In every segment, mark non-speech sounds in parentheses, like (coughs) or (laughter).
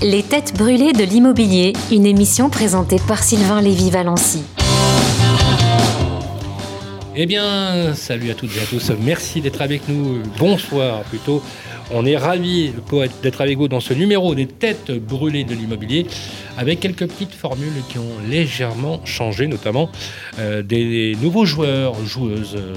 Les têtes brûlées de l'immobilier, une émission présentée par Sylvain Lévy-Valency. Eh bien, salut à toutes et à tous. Merci d'être avec nous. Bonsoir plutôt. On est ravis d'être avec vous dans ce numéro des têtes brûlées de l'immobilier avec quelques petites formules qui ont légèrement changé, notamment euh, des nouveaux joueurs, joueuses. Euh,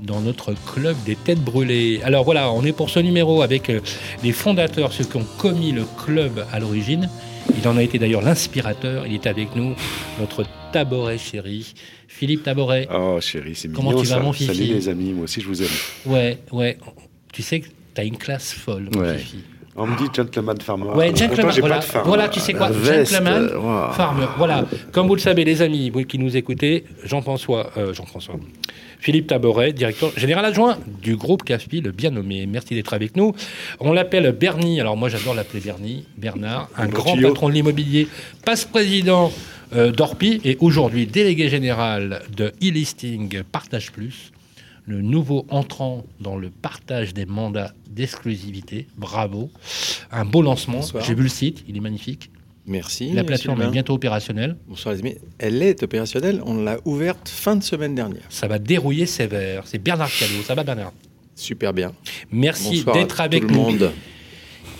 dans notre club des têtes brûlées. Alors voilà, on est pour ce numéro avec euh, les fondateurs, ceux qui ont commis le club à l'origine. Il en a été d'ailleurs l'inspirateur. Il est avec nous, notre Taboret chéri, Philippe Taboret. Oh chéri, c'est mignon Comment tu vas, mon Fifi Salut les amis, moi aussi je vous aime. Ouais, ouais. Tu sais que tu as une classe folle, mon ouais. Fifi. On me dit gentleman farmer. Ouais, gentleman, voilà. voilà, tu sais quoi, gentleman farmer. Voilà, comme vous le savez, les amis vous qui nous écoutez, Jean-François, euh, Jean-François, Philippe Taboret, directeur général adjoint du groupe CAFPI, le bien nommé. Merci d'être avec nous. On l'appelle Bernie. Alors moi, j'adore l'appeler Bernie, Bernard, un grand patron de l'immobilier, passe-président euh, d'Orpi et aujourd'hui délégué général de e-listing Partage Plus le nouveau entrant dans le partage des mandats d'exclusivité. Bravo. Un beau lancement. J'ai vu le site, il est magnifique. Merci. La plateforme est bientôt opérationnelle. Bonsoir les amis. Elle est opérationnelle. On l'a ouverte fin de semaine dernière. Ça va dérouiller sévère. C'est Bernard Callot. Ça va Bernard? Super bien. Merci d'être avec tout le Monde.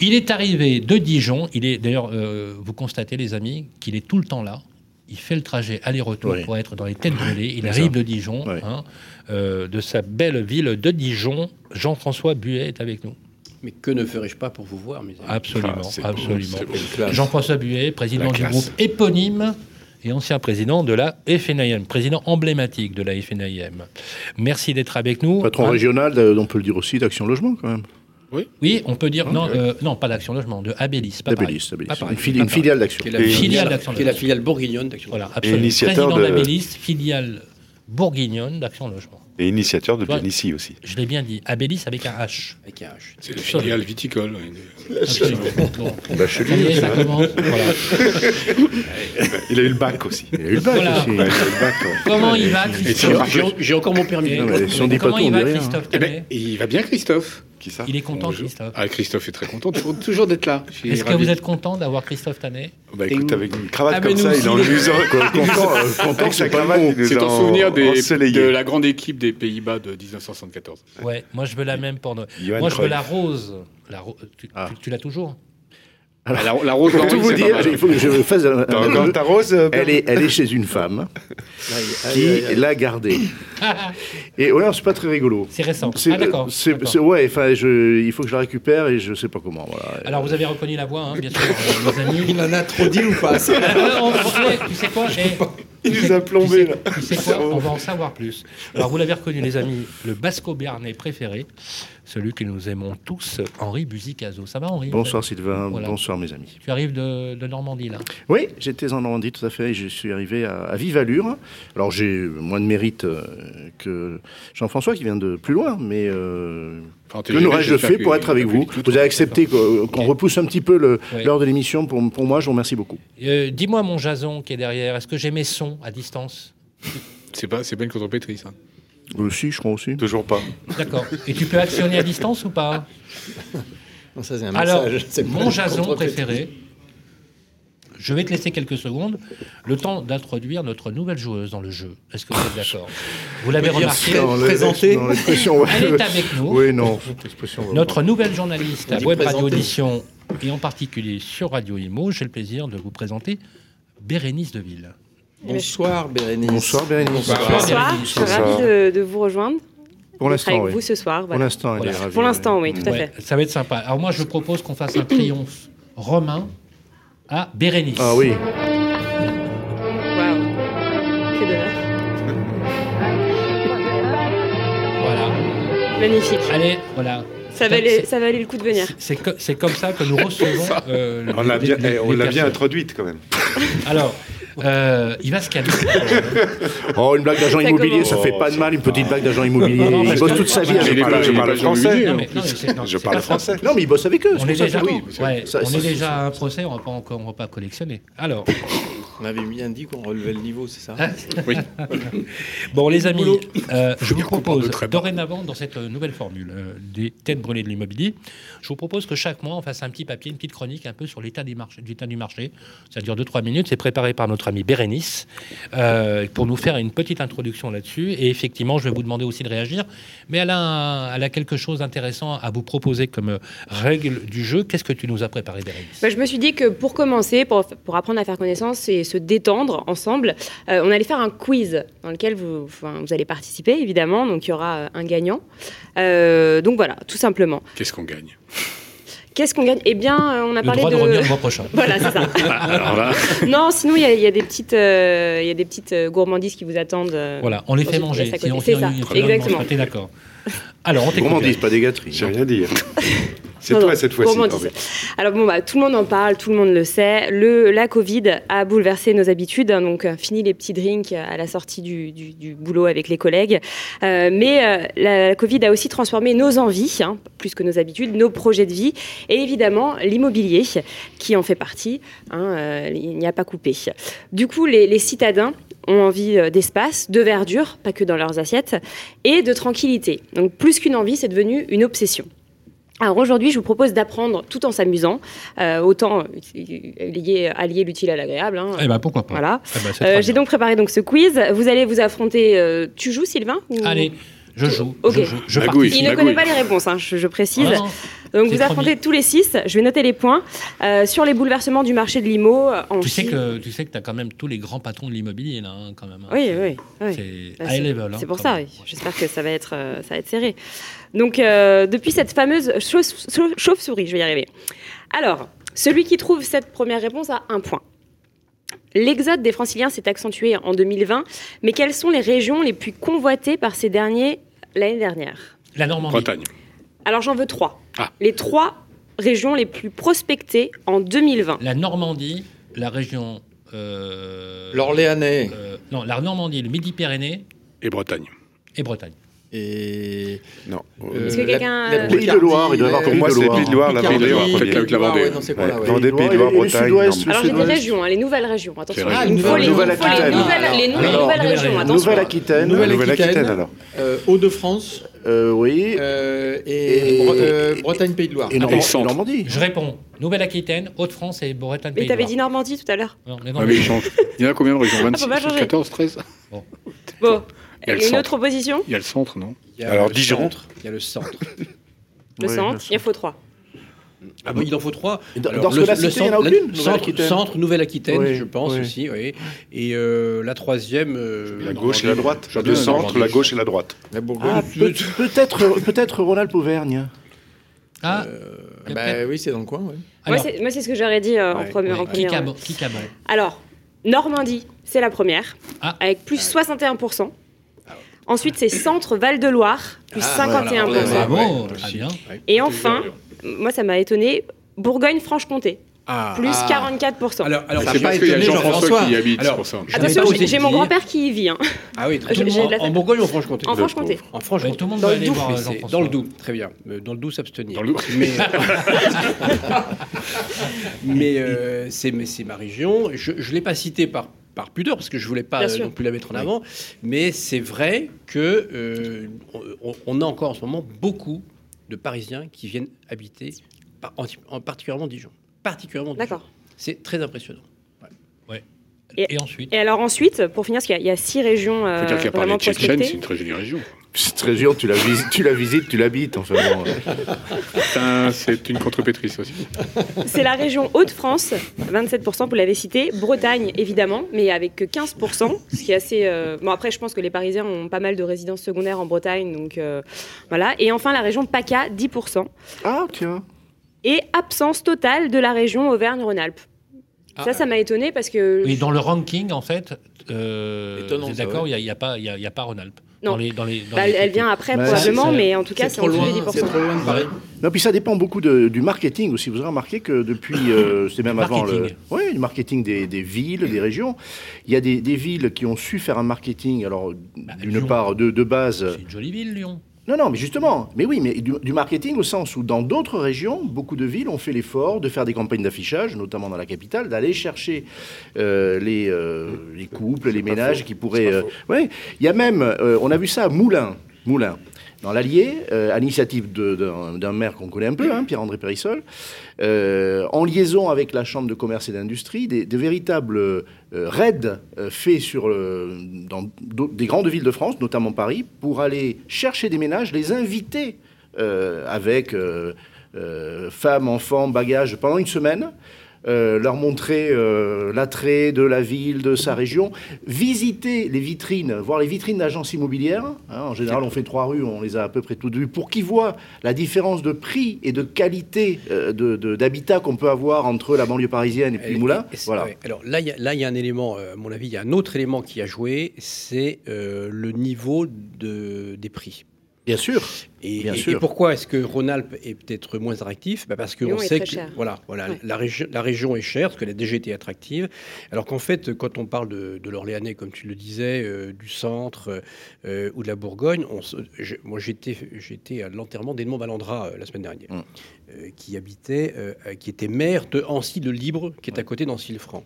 Il est arrivé de Dijon. Il est d'ailleurs, euh, vous constatez les amis, qu'il est tout le temps là. Il fait le trajet aller-retour pour être dans les têtes brûlées. Il arrive de Dijon. Hein. Euh, de sa belle ville de Dijon. Jean-François Buet est avec nous. Mais que ne ferais-je pas pour vous voir, mes amis? Absolument, ah, absolument. Jean-François Buet, président du groupe éponyme et ancien président de la FNIM, président emblématique de la FNIM. Merci d'être avec nous. Patron régional, euh, on peut le dire aussi, d'Action Logement quand même. Oui. oui, on peut dire, non, euh, non pas d'Action Logement, de Abélis. Abélis, Une, une, filiale d'Action. Qui est la filiale bourguignonne d'Action Voilà, absolument. Président d'Abélis, filiale bourguignonne d'Action Logement. Et initiateur de Bénissi aussi. Je l'ai bien dit. Abélis avec un H. Avec un H. C'est le filiale viticole. (laughs) Il a eu le bac aussi. Il a eu le bac aussi. Il a eu le bac, Comment il va, Christophe J'ai encore mon permis. Comment il va, Christophe eh ben, Il va bien, Christophe. Il est content, Christophe. Ah, Christophe est très content (laughs) toujours d'être là. Est-ce que vous êtes content d'avoir Christophe Tanet Bah écoute, avec une cravate ah, comme ça, il est en usant. (laughs) Content, euh, content c'est pas mal. C'est en souvenir de la grande équipe des Pays-Bas de 1974. Ouais, moi je veux la même pour Moi je veux la rose. Ah. Tu l'as toujours alors, la, rose, pour tout vous dire, il faut que je fasse un, un, ta rose, euh, elle est, elle est chez une femme qui l'a gardée. Et ouais, c'est pas très rigolo. C'est récent. Ah d'accord. Ouais, enfin, il faut que je la récupère et je sais pas comment. Voilà. Alors vous avez reconnu la voix, hein, bien sûr, (laughs) euh, amis. Il en a trop dit ou pas euh, Tu sais quoi (laughs) Il nous a plombé là. Tu sais quoi On va en savoir plus. Alors vous l'avez reconnu, les amis, le Basco-Béarnais préféré celui que nous aimons tous, Henri Buzicazo. Ça va, Henri Bonsoir, Sylvain. Bonsoir, mes amis. Tu arrives de, Normandie, là Oui, j'étais en Normandie, tout à fait. je suis arrivé à, vive allure. Alors, j'ai moins de mérite euh, que Jean-François, qui vient de plus loin, mais. Euh, que n'aurais-je fait pour être avec vous Vous avez accepté qu'on repousse un petit peu l'heure de l'émission. Pour, pour, moi, je vous remercie beaucoup. Euh, dis-moi, mon Jason qui est derrière, est-ce que j'ai mes sons à distance? C'est pas, pas une contrepétrie, ça. Aussi, je crois aussi. Toujours pas. D'accord. Et tu peux actionner à distance ou pas? Non, ça, un Alors, mon Jason préféré, je vais te laisser quelques secondes, le temps d'introduire notre nouvelle joueuse dans le jeu. Est-ce que vous êtes d'accord? Vous l'avez remarqué Présentée Elle est avec nous. Oui, non. Notre nouvelle journaliste à Web Radio Audition, et en particulier sur Radio Imo, j'ai le plaisir de vous présenter Bérénice Deville. Bonsoir Bérénice. Bonsoir Bérénice. Bonsoir. Bonsoir. Je suis ravie de, de, vous rejoindre. Pour l'instant, oui. vous ce soir. Pour l'instant, voilà. Pour l'instant, oui, tout à fait. Ça va être sympa. Alors moi, je propose qu'on fasse un triomphe romain à Bérénice. Ah oui. Waouh. Que d'honneur. voilà. Magnifique. Allez, voilà. Ça valait, ça valait le coup de venir. C'est comme ça que nous recevons. (laughs) Euh, on l'a bien, eh, bien introduite quand même. (laughs) Alors, euh, il va se calmer. (laughs) oh, une blague d'agent immobilier, ça fait pas de mal, une petite blague d'agent immobilier. il bosse toute sa vie avec Je parle français. Je parle français. Non, mais il bosse avec eux. On est déjà, on est déjà à un procès, on ne va pas encore, on va pas collectionner. Alors. On avait bien dit qu'on relevait le niveau, c'est ça ah. Oui. (laughs) bon, les amis, euh, je vous propose, dorénavant, dans cette nouvelle formule euh, des têtes brûlées de l'immobilier, je vous propose que chaque mois, on fasse un petit papier, une petite chronique un peu sur l'état du marché. Ça dure 2-3 minutes. C'est préparé par notre ami Bérénice euh, pour nous faire une petite introduction là-dessus. Et effectivement, je vais vous demander aussi de réagir. Mais elle a, elle a quelque chose d'intéressant à vous proposer comme règle du jeu. Qu'est-ce que tu nous as préparé, Bérénice? Bah, Je me suis dit que pour commencer, pour, pour apprendre à faire connaissance et se détendre ensemble, euh, on allait faire un quiz dans lequel vous, vous allez participer, évidemment. Donc, il y aura euh, un gagnant. Euh, donc, voilà, tout simplement. Qu'est-ce qu'on gagne? Qu'est-ce qu'on gagne? Eh bien, on a le parlé droit de. de revenir le mois prochain. (laughs) voilà, c'est ça. Alors (laughs) Non, sinon il y, a des petites, il y a des petites gourmandises qui vous attendent. voilà, on les fait manger. C'est ça, exactement. d'accord. Alors, on. Gourmandise, pas des gâteries. J'ai rien à dire. (laughs) C'est toi cette fois-ci. Alors bon, bah, tout le monde en parle, tout le monde le sait. Le, la Covid a bouleversé nos habitudes, hein, donc euh, fini les petits drinks à la sortie du, du, boulot avec les collègues. Euh, mais euh, la, Covid a aussi transformé nos envies, hein, plus que nos habitudes, nos projets de vie, et évidemment l'immobilier qui en fait partie. Hein, il n'y a pas coupé. Du coup, les, les citadins ont envie d'espace, de verdure, pas que dans leurs assiettes, et de tranquillité. Donc plus qu'une envie, c'est devenu une obsession. Alors aujourd'hui, je vous propose d'apprendre tout en s'amusant, euh, autant lier, allier l'utile à l'agréable. Hein. Eh ben pourquoi pas. Voilà. Eh ben, euh, J'ai donc préparé donc ce quiz. Vous allez vous affronter. Euh, tu joues, Sylvain Allez. Je joue. Je joue. Je Il ne connaît pas les réponses, hein, je, précise. Ah donc vous affrontez tous les six. Je vais noter les points sur les bouleversements du marché de l'IMO. tu, sais que, tu sais que tu as quand même tous les grands patrons de l'immobilier là, hein, quand même. Hein. Oui, oui. C'est bah, high level. C'est pour ça, oui. J'espère que ça va, être, ça va être serré. Donc, euh, depuis cette fameuse chauve-souris, je vais y arriver. Alors, celui qui trouve cette première réponse a un point. L'exode des franciliens s'est accentué en 2020, mais quelles sont les régions les plus convoitées par ces derniers l'année dernière? La Normandie. Bretagne. Alors j'en veux trois. Ah. Les trois régions les plus prospectées en 2020. La Normandie, la région... Euh, L'Orléanais. Euh, non, la Normandie, le Midi-Pyrénées. Et Bretagne. Et Bretagne. Et. Non. Est-ce que quelqu'un. La Pays de Loire, il doit y avoir Pour moi, c'est Pays de Loire, la Vendée, avec la Vendée. Vendée, Pays de Loire, Bretagne. Alors, j'ai des régions, les nouvelles régions, attention. Ah, il faut les nouvelles régions, attention. Nouvelle-Aquitaine. Nouvelle-Aquitaine, alors. Hauts-de-France. Oui. Et Bretagne, Pays de Loire. Et Normandie. Je réponds. Nouvelle-Aquitaine, Hauts-de-France et Bretagne, Pays de Loire. Mais t'avais dit Normandie tout à l'heure. Non, mais il change. Il y en a combien de régions 26, 14, 13 Bon. Il y a une autre opposition Il y a le centre, non Alors Dijon. Il y a le centre. le centre, il en faut trois. Ah il en faut trois. Dans, Alors, ce le, il n'y en a aucune Centre, centre Nouvelle-Aquitaine, je pense aussi. Oui. Et euh, la troisième. Euh, la gauche et la droite. Le centre, la gauche et la droite. La ah, peut-être peut-être Ronald-Pauvergne. Ah, euh, bah, oui, c'est dans le coin. moi, c'est ce que j'aurais dit en premier. En qui, Alors, Normandie, c'est la première, ah. avec plus 61%. Ensuite, c'est Centre Val-de-Loire, plus 51%. Ah, Et enfin, moi, ça m'a étonné, Bourgogne-Franche-Comté. Ah, plus 44%. Alors, alors c'est pas étonné, Jean-François qui habite alors, pour ça. Attention, j'ai mon grand-père qui y vit. Hein. Ah oui, très bien. En, Bourgogne ou en Franche-Comté? En Franche-Comté. En Franche-Comté. Tout le monde va aller voir Dans le Doubs, très bien. Euh, dans le Doubs, s'abstenir. Dans le Doubs. Mais, euh, (laughs) (laughs) c'est ma région. Je ne l'ai pas cité par par pudeur, parce que je voulais pas non plus la mettre en avant, mais c'est vrai que euh, on, a encore en ce moment beaucoup de Parisiens qui viennent habiter, en, particulièrement Dijon, particulièrement D'accord. C'est très impressionnant. Et, ensuite Et alors ensuite, pour finir, parce qu'il y, a six régions euh, vraiment prospectées. C'est une très jolie région. Cette région, tu la, visites, tu la visites, tu l'habites. Enfin c'est une contrepétrice aussi. C'est la région Hauts-de-France, 27%, vous l'avez cité. Bretagne, évidemment, mais avec que 15%, ce qui est assez... Euh, bon, après, je pense que les Parisiens ont pas mal de résidences secondaires en Bretagne, donc euh, voilà. Et enfin, la région PACA, 10%. Ah, tiens. Et absence totale de la région Auvergne-Rhône-Alpes. Ça, ah. ça m'a étonné parce que... Oui, dans le ranking, en fait, euh, d'accord, il n'y a, a, pas, a, a pas Rhône-Alpes. Non. Bah, elle vient après, probablement, mais en tout cas, c'est en dessous des 10%. C'est trop loin de Paris. Non, puis ça dépend beaucoup du marketing aussi. Vous avez remarqué que depuis, euh, (coughs) c'est même avant le, ouais, le marketing des, des, villes, des régions, il y a des, des, villes qui ont su faire un marketing, alors bah, d'une part de, de base. C'est une jolie ville, Lyon. Non, non, mais justement, mais oui, mais du, marketing au sens où dans d'autres régions, beaucoup de villes ont fait l'effort de faire des campagnes d'affichage, notamment dans la capitale, d'aller chercher euh, les, euh, les, couples, les ménages qui pourraient. Euh, oui, il y a même, on a vu ça à Moulins. Moulins dans l'Allier, à l'initiative d'un maire qu'on connaît un peu, hein, Pierre-André Périssol, en liaison avec la Chambre de commerce et d'industrie, des, véritables raids faits dans des grandes villes de France, notamment Paris, pour aller chercher des ménages, les inviter avec femmes, enfants, bagages pendant une semaine. Euh, leur montrer euh, l'attrait de la ville, de sa région, visiter les vitrines, voir les vitrines d'agences immobilières. Hein, en général, on fait trois rues, on les a à peu près toutes vues, pour qu'ils voient la différence de prix et de qualité euh, d'habitat qu'on peut avoir entre la banlieue parisienne et puis Moulin. Voilà. Alors là, il y, a un élément, à mon avis, il y a un autre élément qui a joué, c'est le niveau de, des prix. Bien sûr. Et, pourquoi est-ce que Rhône-Alpes est peut-être moins attractif bah Parce qu'on sait que voilà, voilà, la, région, la région est chère, parce qu'elle a déjà été attractive. Alors qu'en fait, quand on parle de, l'Orléanais, comme tu le disais, euh, du centre euh, ou de la Bourgogne, on, moi j'étais à l'enterrement d'Edmond Balandra euh, la semaine dernière, hum. qui habitait, qui était maire de Ancy-le-Libre, qui est à côté d'Ancy-le-Franc.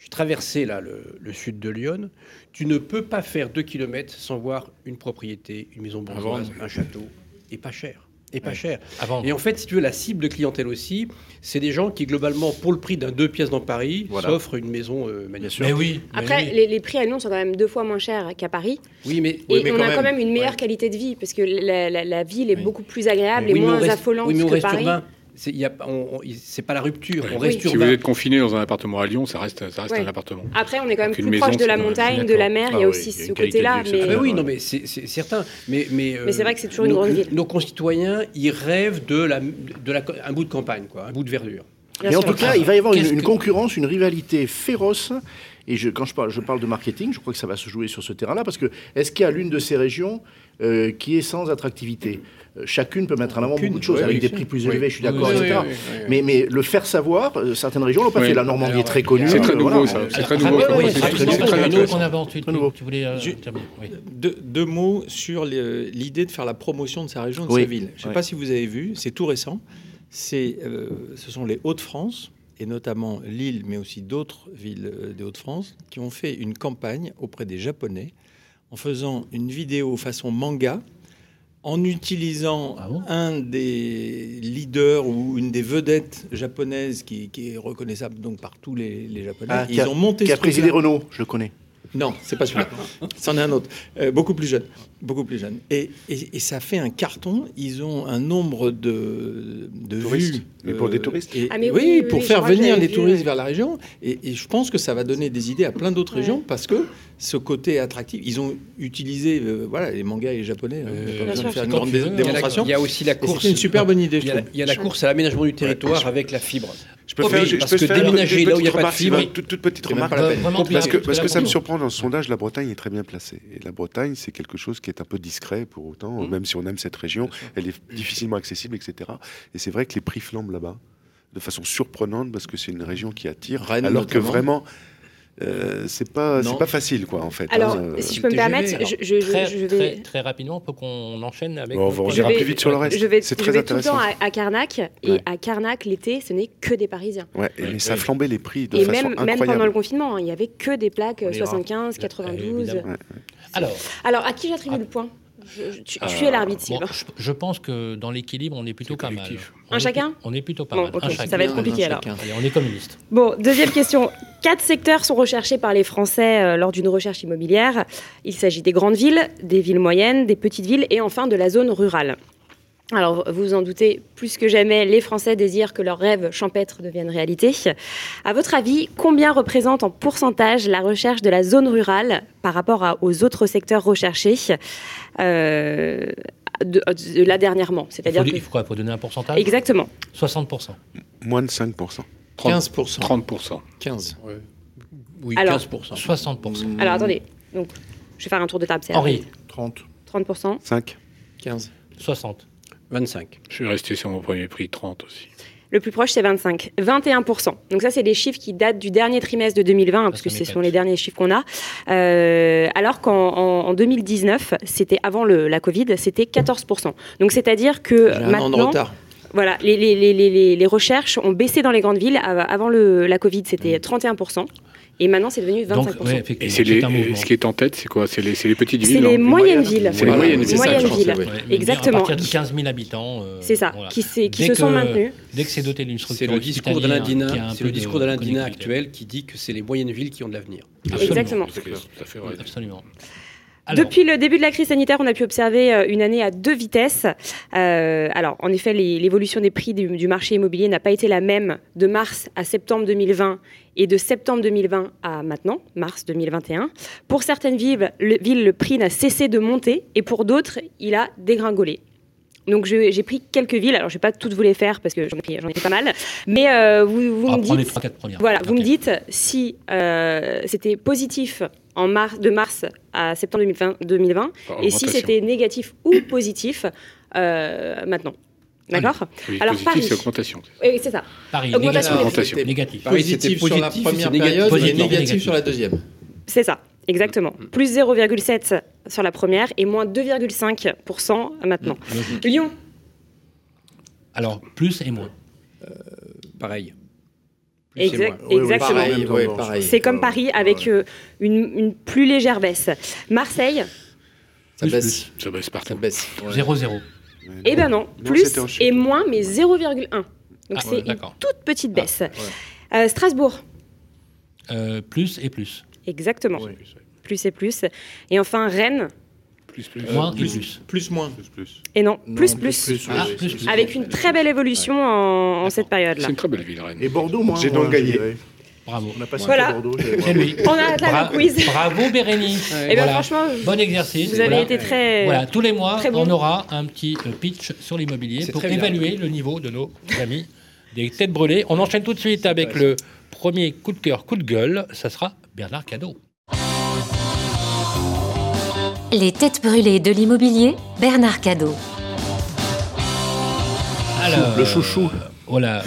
J'ai traversé là le, sud de Lyon. Tu ne peux pas faire deux kilomètres sans voir une propriété, une maison bourgeoise, un château, et pas cher. Et pas cher. Et en fait, si tu veux, la cible de clientèle aussi, c'est des gens qui, globalement, pour le prix d'un deux pièces dans Paris, s'offrent une maison euh, magnifique. Mais oui. Après, Les, prix à Lyon sont quand même deux fois moins chers qu'à Paris. Oui, mais, et on a quand même une meilleure qualité de vie, parce que la, ville est beaucoup plus agréable et moins affolante que Paris c'est pas la rupture. On reste Si vous êtes confiné dans un appartement à Lyon, ça reste, ça reste un appartement. Après, on est quand même plus proche de la montagne, de la mer. il y a ah aussi ce côté-là. Mais... oui, non, mais c'est certain. Mais, mais, mais c'est vrai que c'est toujours une grande ville. Nos concitoyens, ils rêvent de, la, de la, un bout de campagne, quoi, un bout de verdure. Mais en tout cas, il va y avoir une, concurrence, une rivalité féroce. Et je, quand je parle, je parle de marketing, je crois que ça va se jouer sur ce terrain-là, parce que est-ce qu'il y a l'une de ces régions euh, qui est sans attractivité? Euh, chacune peut mettre en avant beaucoup de choses, avec des prix plus élevés, je suis d'accord, etc. mais, mais le faire savoir, euh, certaines régions l'ont pas fait. La Normandie est très connue. C'est très nouveau, ça. C'est très nouveau. Tu voulais deux mots sur l'idée de faire la promotion de sa région, de sa ville. Je ne sais pas si vous avez vu, c'est tout récent. ce sont les Hauts-de-France, et notamment Lille, mais aussi d'autres villes des Hauts-de-France, qui ont fait une campagne auprès des Japonais en faisant une vidéo façon manga en utilisant ah un des leaders ou une des vedettes japonaises qui, est reconnaissable donc par tous les, Japonais. Ah, ils ont monté qui a présidé Renault, je le connais. Non, c'est pas celui-là. C'en est un autre, euh, beaucoup plus jeune, beaucoup plus jeune. Et, et, ça fait un carton. Ils ont un nombre de, de touristes. Mais pour des euh, touristes. Ah, oui, pour faire venir les touristes vers la région. Et, je pense que ça va donner des idées à plein d'autres régions parce que ce côté attractif, ils ont utilisé, euh, voilà, les mangas et les japonais. faire une grande démonstration. Il y a aussi la course. C'est une super bonne idée. Il y a la, course à l'aménagement du territoire avec la fibre. Je peux faire, parce que déménager là où il n'y a pas de fibre, toute, toute petite remarque, parce que, parce que ça me surprend dans ce sondage, la Bretagne est très bien placée. Et la Bretagne, c'est quelque chose qui est un peu discret pour autant, mmh. même si on aime cette région, elle est difficilement accessible, etc. Et c'est vrai que les prix flambent là-bas de façon surprenante parce que c'est une région qui attire, alors que vraiment euh, c'est pas c'est pas facile quoi en fait. Alors hein, si je peux me permettre, je, vais très, rapidement pour qu'on enchaîne avec. on, on ira plus vite sur le reste. Je vais, très vais tout le temps à, Carnac et à Carnac l'été, ce n'est que des Parisiens. Ouais, mais ça a flambé les prix de et façon même, incroyable. même pendant le confinement, hein, il y avait que des plaques 75, 92. Alors, alors à qui j'attribue le point? Je, tu, es euh, l'arbitre, je, pense que dans l'équilibre, on est plutôt pas mal. un chacun On est plutôt pas mal. Ça va être compliqué alors. on est communiste. Bon, deuxième question. Quatre secteurs sont recherchés par les Français euh, lors d'une recherche immobilière. Il s'agit des grandes villes, des villes moyennes, des petites villes et enfin de la zone rurale. Alors, vous vous en doutez, plus que jamais, les Français désirent que leurs rêves champêtres deviennent réalité. À votre avis, combien représente en pourcentage la recherche de la zone rurale par rapport aux autres secteurs recherchés euh, de, là dernièrement? C'est-à-dire il, faut quoi? Faut donner un pourcentage? Exactement. 60%. Moins de 5%. 15%. 30%. 15. Oui, 15%. 60%. Alors, attendez. Donc, je vais faire un tour de table. Henri. 30. 30%. 5. 15. 60. 25. Je suis resté sur mon premier prix, 30 aussi. Le plus proche, c'est 25. 21%. Donc ça, c'est des chiffres qui datent du dernier trimestre de 2020, parce que ce sont les derniers chiffres qu'on a. Euh, alors qu'en 2019, c'était avant le, la Covid, c'était 14%. Donc c'est-à-dire que maintenant... Retard. Voilà, les, les, les, les, recherches ont baissé dans les grandes villes. Avant le, la Covid, c'était 31%. Et maintenant, c'est devenu 25%. Donc, et c'est ce qui est en tête, c'est quoi? C'est les, les, petites villes C'est les moyennes villes. C'est les moyennes, villes. Exactement. À partir de 15 000 habitants. Euh, c'est ça, qui, qui se sont maintenus. Dès que c'est doté d'une structure. C'est le discours d'Alain Dina, c'est le discours d'Alain Dina actuel qui dit que c'est les moyennes villes qui ont de l'avenir. Exactement. Absolument. Depuis le début de la crise sanitaire, on a pu observer euh, une année à deux vitesses. Euh, alors, en effet, l'évolution des prix du, marché immobilier n'a pas été la même de mars à septembre 2020 et de septembre 2020 à maintenant, mars 2021. Pour certaines villes, le, villes, le prix n'a cessé de monter et pour d'autres, il a dégringolé. Donc j'ai pris quelques villes, alors je ne vais pas toutes vous les faire parce que j'en ai, ai, pas mal, mais euh, vous, vous me dites, voilà, vous me dites si c'était positif en mars, de mars à septembre 2020, et si c'était négatif ou positif euh, maintenant. D'accord Alors Paris. c'est augmentation. Oui, c'est ça. Paris, augmentation. Négatif. négatif. Positif, sur la première période et négatif, sur la deuxième. C'est ça, exactement. Mm. Plus 0,7 sur la première et moins 2,5% maintenant. Mm. Lyon Alors, plus et moins. Euh, pareil exactement. C'est comme Paris avec euh, une, plus légère baisse. Marseille Ça baisse. Ça baisse partout. 0-0. Eh ben non, plus et moins, mais 0,1. Donc ah, c'est une toute petite baisse. Ah, euh, Strasbourg euh, Plus et plus. Exactement. Plus et plus. Et enfin Rennes plus, plus. moins plus, plus. Plus, moins. Et non, plus, plus. Ah, Avec une très belle évolution en, cette période-là. C'est une très belle ville, Rennes. Et Bordeaux, moi, j'ai donc gagné. Bravo. On a passé voilà. Bordeaux. lui. On a atteint le quiz. Bravo Bérénice. Et eh franchement, bon exercice. Vous avez été très. Voilà, tous les mois, on aura un petit euh, pitch sur l'immobilier pour évaluer le niveau de nos amis des têtes brûlées. On enchaîne tout de suite avec le premier coup de cœur, coup de gueule. Ça sera Bernard Cadeau. Les têtes brûlées de l'immobilier, Bernard Cadeau. Alors, le chouchou. Voilà,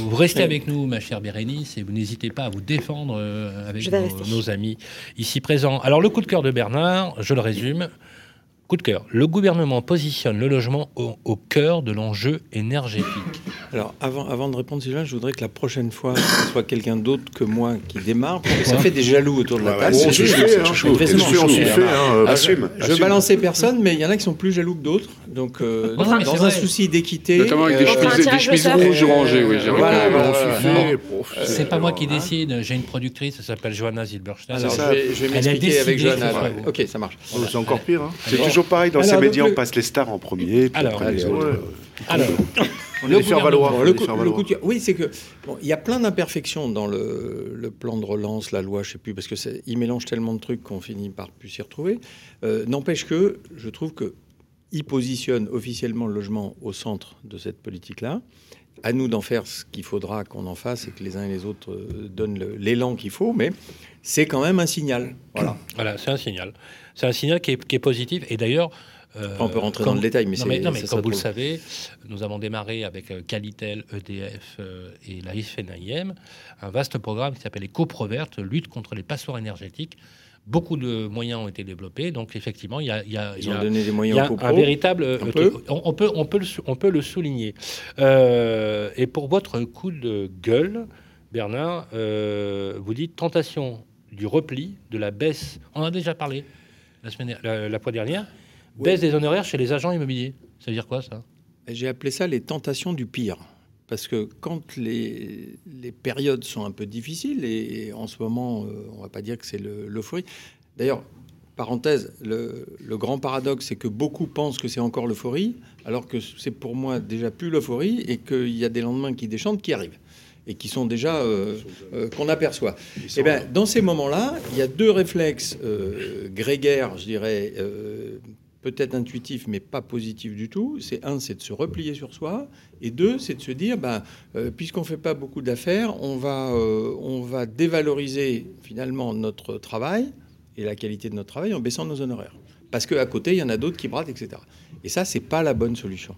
vous restez avec nous, ma chère Bérénice, et vous n'hésitez pas à vous défendre euh, avec nos, amis ici présents. Alors, le coup de cœur de Bernard, je le résume. Coup de cœur. Le gouvernement positionne le logement au, cœur de l'enjeu énergétique. Alors, avant, avant de répondre, Sylvain, je voudrais que la prochaine fois, ce soit quelqu'un d'autre que moi qui démarre, parce que ça fait des jaloux autour de la table. on s'y fait, fait. Assume. Je veux balancer personne, mais il y en a qui sont plus jaloux que d'autres. Donc, euh, dans un souci d'équité. Notamment avec des euh, chemises rouges orangées, oui. C'est pas moi qui décide. J'ai une productrice, elle s'appelle Johanna Zilberstein. Je vais m'expliquer avec Johanna. Ok, ça marche. C'est encore pire. Hein toujours pareil, dans ces médias, on passe les stars en premier. alors, euh, alors on le, faire valoir, le, coup, le coup, oui, c'est que bon, il y a plein d'imperfections dans le, plan de relance, la loi, je sais plus, parce que il mélange tellement de trucs qu'on finit par plus s'y retrouver. Euh, n'empêche que je trouve que il positionne officiellement le logement au centre de cette politique-là. À nous d'en faire ce qu'il faudra qu'on en fasse et que les uns et les autres euh, donnent l'élan qu'il faut, mais c'est quand même un signal. Voilà, (clears throat) voilà c'est un signal. C'est un signal qui est, positif. Et d'ailleurs, euh, on peut rentrer dans le détail, mais, non, mais, comme vous le savez, nous avons démarré avec euh, Qualitel, EDF euh, et la IFNIM un vaste programme qui s'appelle les coprovertes, lutte contre les passoires énergétiques. Beaucoup de moyens ont été développés, donc effectivement, il y a, il y a, Ils ont donné des moyens un véritable. On peut. On, peut, on, peut le, on peut le souligner. et pour votre coup de gueule, Bernard, vous dites tentation du repli, de la baisse. On en a déjà parlé la, semaine, la, fois dernière. Baisse des honoraires chez les agents immobiliers. Ça veut dire quoi ça? J'ai appelé ça les tentations du pire. Parce que quand les, les, périodes sont un peu difficiles, et en ce moment, euh, on ne va pas dire que c'est l'euphorie. D'ailleurs, parenthèse, le, le, grand paradoxe, c'est que beaucoup pensent que c'est encore l'euphorie, alors que c'est pour moi déjà plus l'euphorie, et qu'il y a des lendemains qui déchantent qui arrivent et qui sont déjà euh, euh, qu'on aperçoit. Eh bien, dans ces moments-là, il y a deux réflexes euh, grégaires, je dirais, peut-être intuitifs, mais pas positifs du tout. C'est un, c'est de se replier sur soi, et deux, c'est de se dire, ben, puisqu'on fait pas beaucoup d'affaires, on va, on va dévaloriser finalement notre travail et la qualité de notre travail en baissant nos honoraires parce qu'à côté, il y en a d'autres qui bradent, etc. Et ça, c'est pas la bonne solution.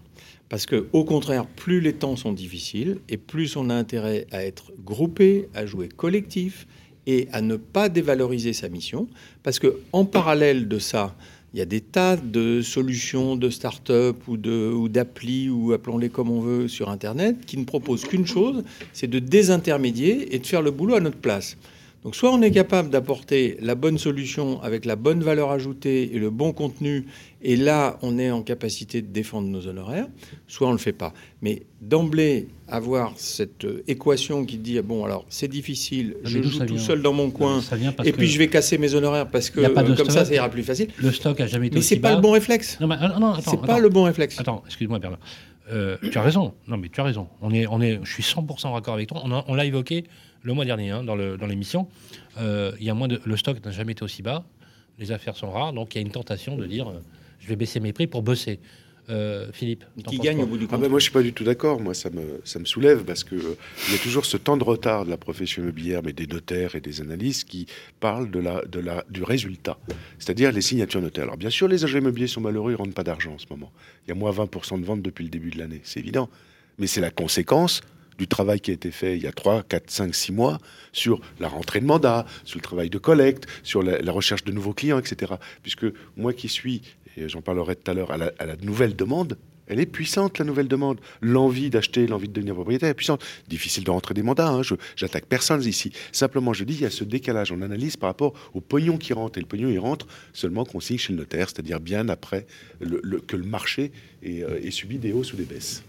Parce que, au contraire, plus les temps sont difficiles et plus on a intérêt à être groupé, à jouer collectif et à ne pas dévaloriser sa mission. Parce que, en parallèle de ça, il y a des tas de solutions de start-up ou, ou d'applis, ou appelons-les comme on veut, sur Internet, qui ne proposent qu'une chose, c'est de désintermédier et de faire le boulot à notre place. Donc soit on est capable d'apporter la bonne solution avec la bonne valeur ajoutée et le bon contenu, et là on est en capacité de défendre nos honoraires, soit on ne le fait pas. Mais d'emblée, avoir cette euh, équation qui dit, bon alors c'est difficile, je joue tout seul dans mon coin, et puis je vais casser mes honoraires parce que comme ça ça ira plus facile. Le stock a jamais été Mais c'est pas le bon réflexe. Non, mais, euh, non, c'est pas le bon réflexe. Attends, excuse-moi Bernard. Euh, tu as raison. Non, mais tu as raison. On est, on est, je suis 100% d'accord avec toi. On, l'a évoqué le mois dernier hein, dans l'émission. Euh, il y a moins de, le stock n'a jamais été aussi bas. Les affaires sont rares, donc il y a une tentation de dire euh, je vais baisser mes prix pour bosser. Euh, Philippe Qui gagne au bout du ah compte ben Moi, je suis pas du tout d'accord. Moi, ça me, ça me soulève parce qu'il il y a toujours ce temps de retard de la profession immobilière, mais des notaires et des analystes qui parlent de la, de la, du résultat, c'est-à-dire les signatures notaires. Alors, bien sûr, les agents immobiliers sont malheureux, ils ne rendent pas d'argent en ce moment. Il y a moins 20% de ventes depuis le début de l'année, c'est évident. Mais c'est la conséquence du travail qui a été fait il y a 3, 4, 5, 6 mois sur la rentrée de mandat, sur le travail de collecte, sur la, recherche de nouveaux clients, etc. Puisque moi qui suis, et j'en parlerai tout à l'heure, à, la, nouvelle demande, elle est puissante, la nouvelle demande. L'envie d'acheter, l'envie de devenir propriétaire est puissante. Difficile de rentrer des mandats, hein. j'attaque personne ici. Simplement, je dis, il y a ce décalage en analyse par rapport au pognon qui rentre. Et le pognon, il rentre seulement qu'on signe chez le notaire, c'est-à-dire bien après que le marché euh, ait subi des hausses ou des baisses.